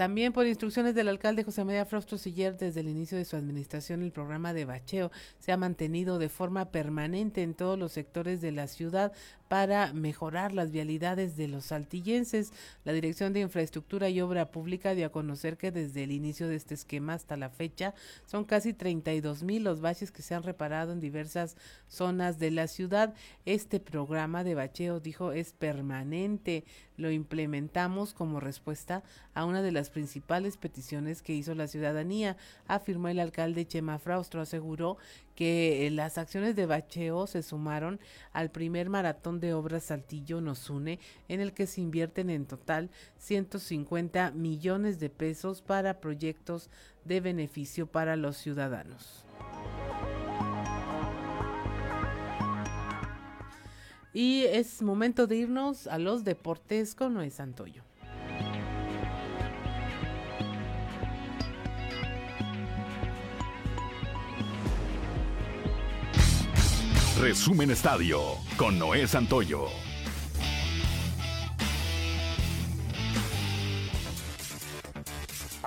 También por instrucciones del alcalde José María Frostro Siller, desde el inicio de su administración, el programa de bacheo se ha mantenido de forma permanente en todos los sectores de la ciudad para mejorar las vialidades de los saltillenses. La Dirección de Infraestructura y Obra Pública dio a conocer que desde el inicio de este esquema hasta la fecha son casi 32 mil los baches que se han reparado en diversas zonas de la ciudad. Este programa de bacheo, dijo, es permanente. Lo implementamos como respuesta a una de las principales peticiones que hizo la ciudadanía, afirmó el alcalde Chema Fraustro. Aseguró que eh, las acciones de bacheo se sumaron al primer maratón de obras Saltillo nos une, en el que se invierten en total 150 millones de pesos para proyectos de beneficio para los ciudadanos. Y es momento de irnos a los deportes con Noé Santoyo. Resumen Estadio con Noé Santoyo.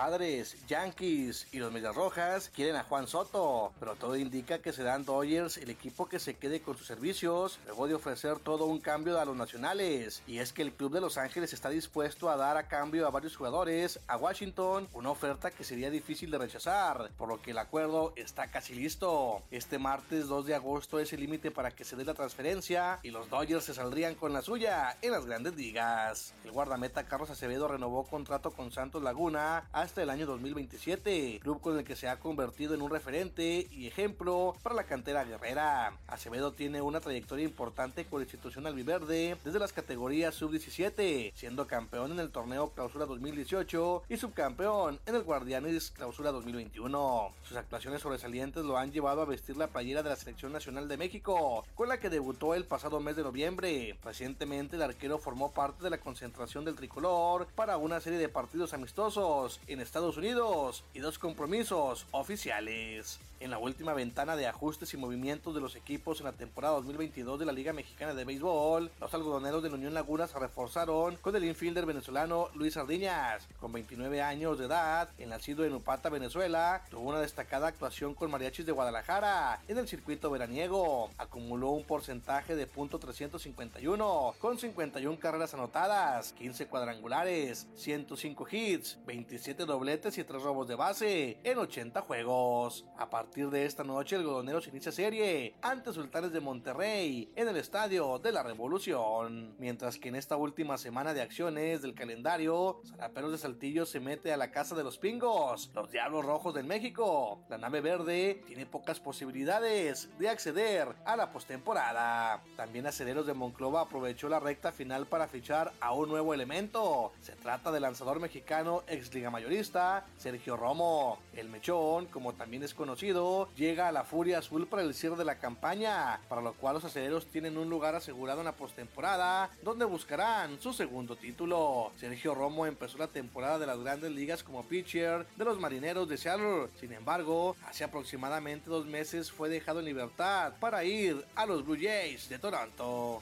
Padres, Yankees y los Medias Rojas quieren a Juan Soto, pero todo indica que serán Dodgers el equipo que se quede con sus servicios luego de ofrecer todo un cambio a los nacionales. Y es que el club de Los Ángeles está dispuesto a dar a cambio a varios jugadores a Washington, una oferta que sería difícil de rechazar, por lo que el acuerdo está casi listo. Este martes 2 de agosto es el límite para que se dé la transferencia y los Dodgers se saldrían con la suya en las grandes ligas. El guardameta Carlos Acevedo renovó contrato con Santos Laguna hasta el año 2027, club con el que se ha convertido en un referente y ejemplo para la cantera guerrera. Acevedo tiene una trayectoria importante con la institución albiverde desde las categorías sub-17, siendo campeón en el torneo Clausura 2018 y subcampeón en el Guardianes Clausura 2021. Sus actuaciones sobresalientes lo han llevado a vestir la playera de la Selección Nacional de México, con la que debutó el pasado mes de noviembre. Recientemente el arquero formó parte de la concentración del tricolor para una serie de partidos amistosos en Estados Unidos y dos compromisos oficiales. En la última ventana de ajustes y movimientos de los equipos en la temporada 2022 de la Liga Mexicana de Béisbol, los algodoneros de la Unión Laguna se reforzaron con el infielder venezolano Luis Sardiñas, con 29 años de edad, el nacido en Upata, Venezuela, tuvo una destacada actuación con mariachis de Guadalajara en el circuito veraniego. Acumuló un porcentaje de .351 con 51 carreras anotadas, 15 cuadrangulares, 105 hits, 27 dobletes y 3 robos de base en 80 juegos. A partir de esta noche, el Godoneros inicia serie ante Sultanes de Monterrey en el Estadio de la Revolución. Mientras que en esta última semana de acciones del calendario, Zaraperos de Saltillo se mete a la casa de los Pingos, los Diablos Rojos del México. La nave verde tiene pocas posibilidades de acceder a la postemporada. También Aceleros de Monclova aprovechó la recta final para fichar a un nuevo elemento. Se trata del lanzador mexicano ex liga mayorista Sergio Romo. El mechón, como también es conocido, llega a la Furia Azul para el cierre de la campaña, para lo cual los aceleros tienen un lugar asegurado en la postemporada, donde buscarán su segundo título. Sergio Romo empezó la temporada de las grandes ligas como pitcher de los marineros de Seattle. Sin embargo, hace aproximadamente dos meses fue dejado en libertad para ir a los Blue Jays de Toronto.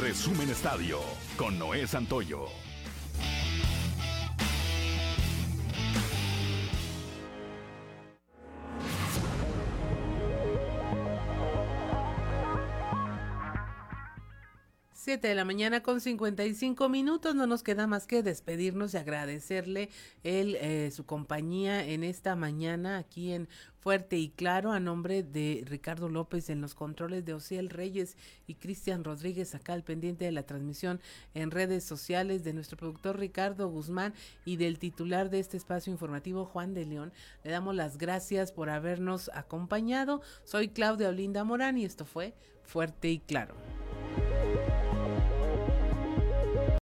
Resumen Estadio con Noé Santoyo. 7 de la mañana con 55 minutos. No nos queda más que despedirnos y agradecerle el, eh, su compañía en esta mañana aquí en Fuerte y Claro a nombre de Ricardo López en los controles de Ociel Reyes y Cristian Rodríguez acá al pendiente de la transmisión en redes sociales de nuestro productor Ricardo Guzmán y del titular de este espacio informativo Juan de León. Le damos las gracias por habernos acompañado. Soy Claudia Olinda Morán y esto fue Fuerte y Claro.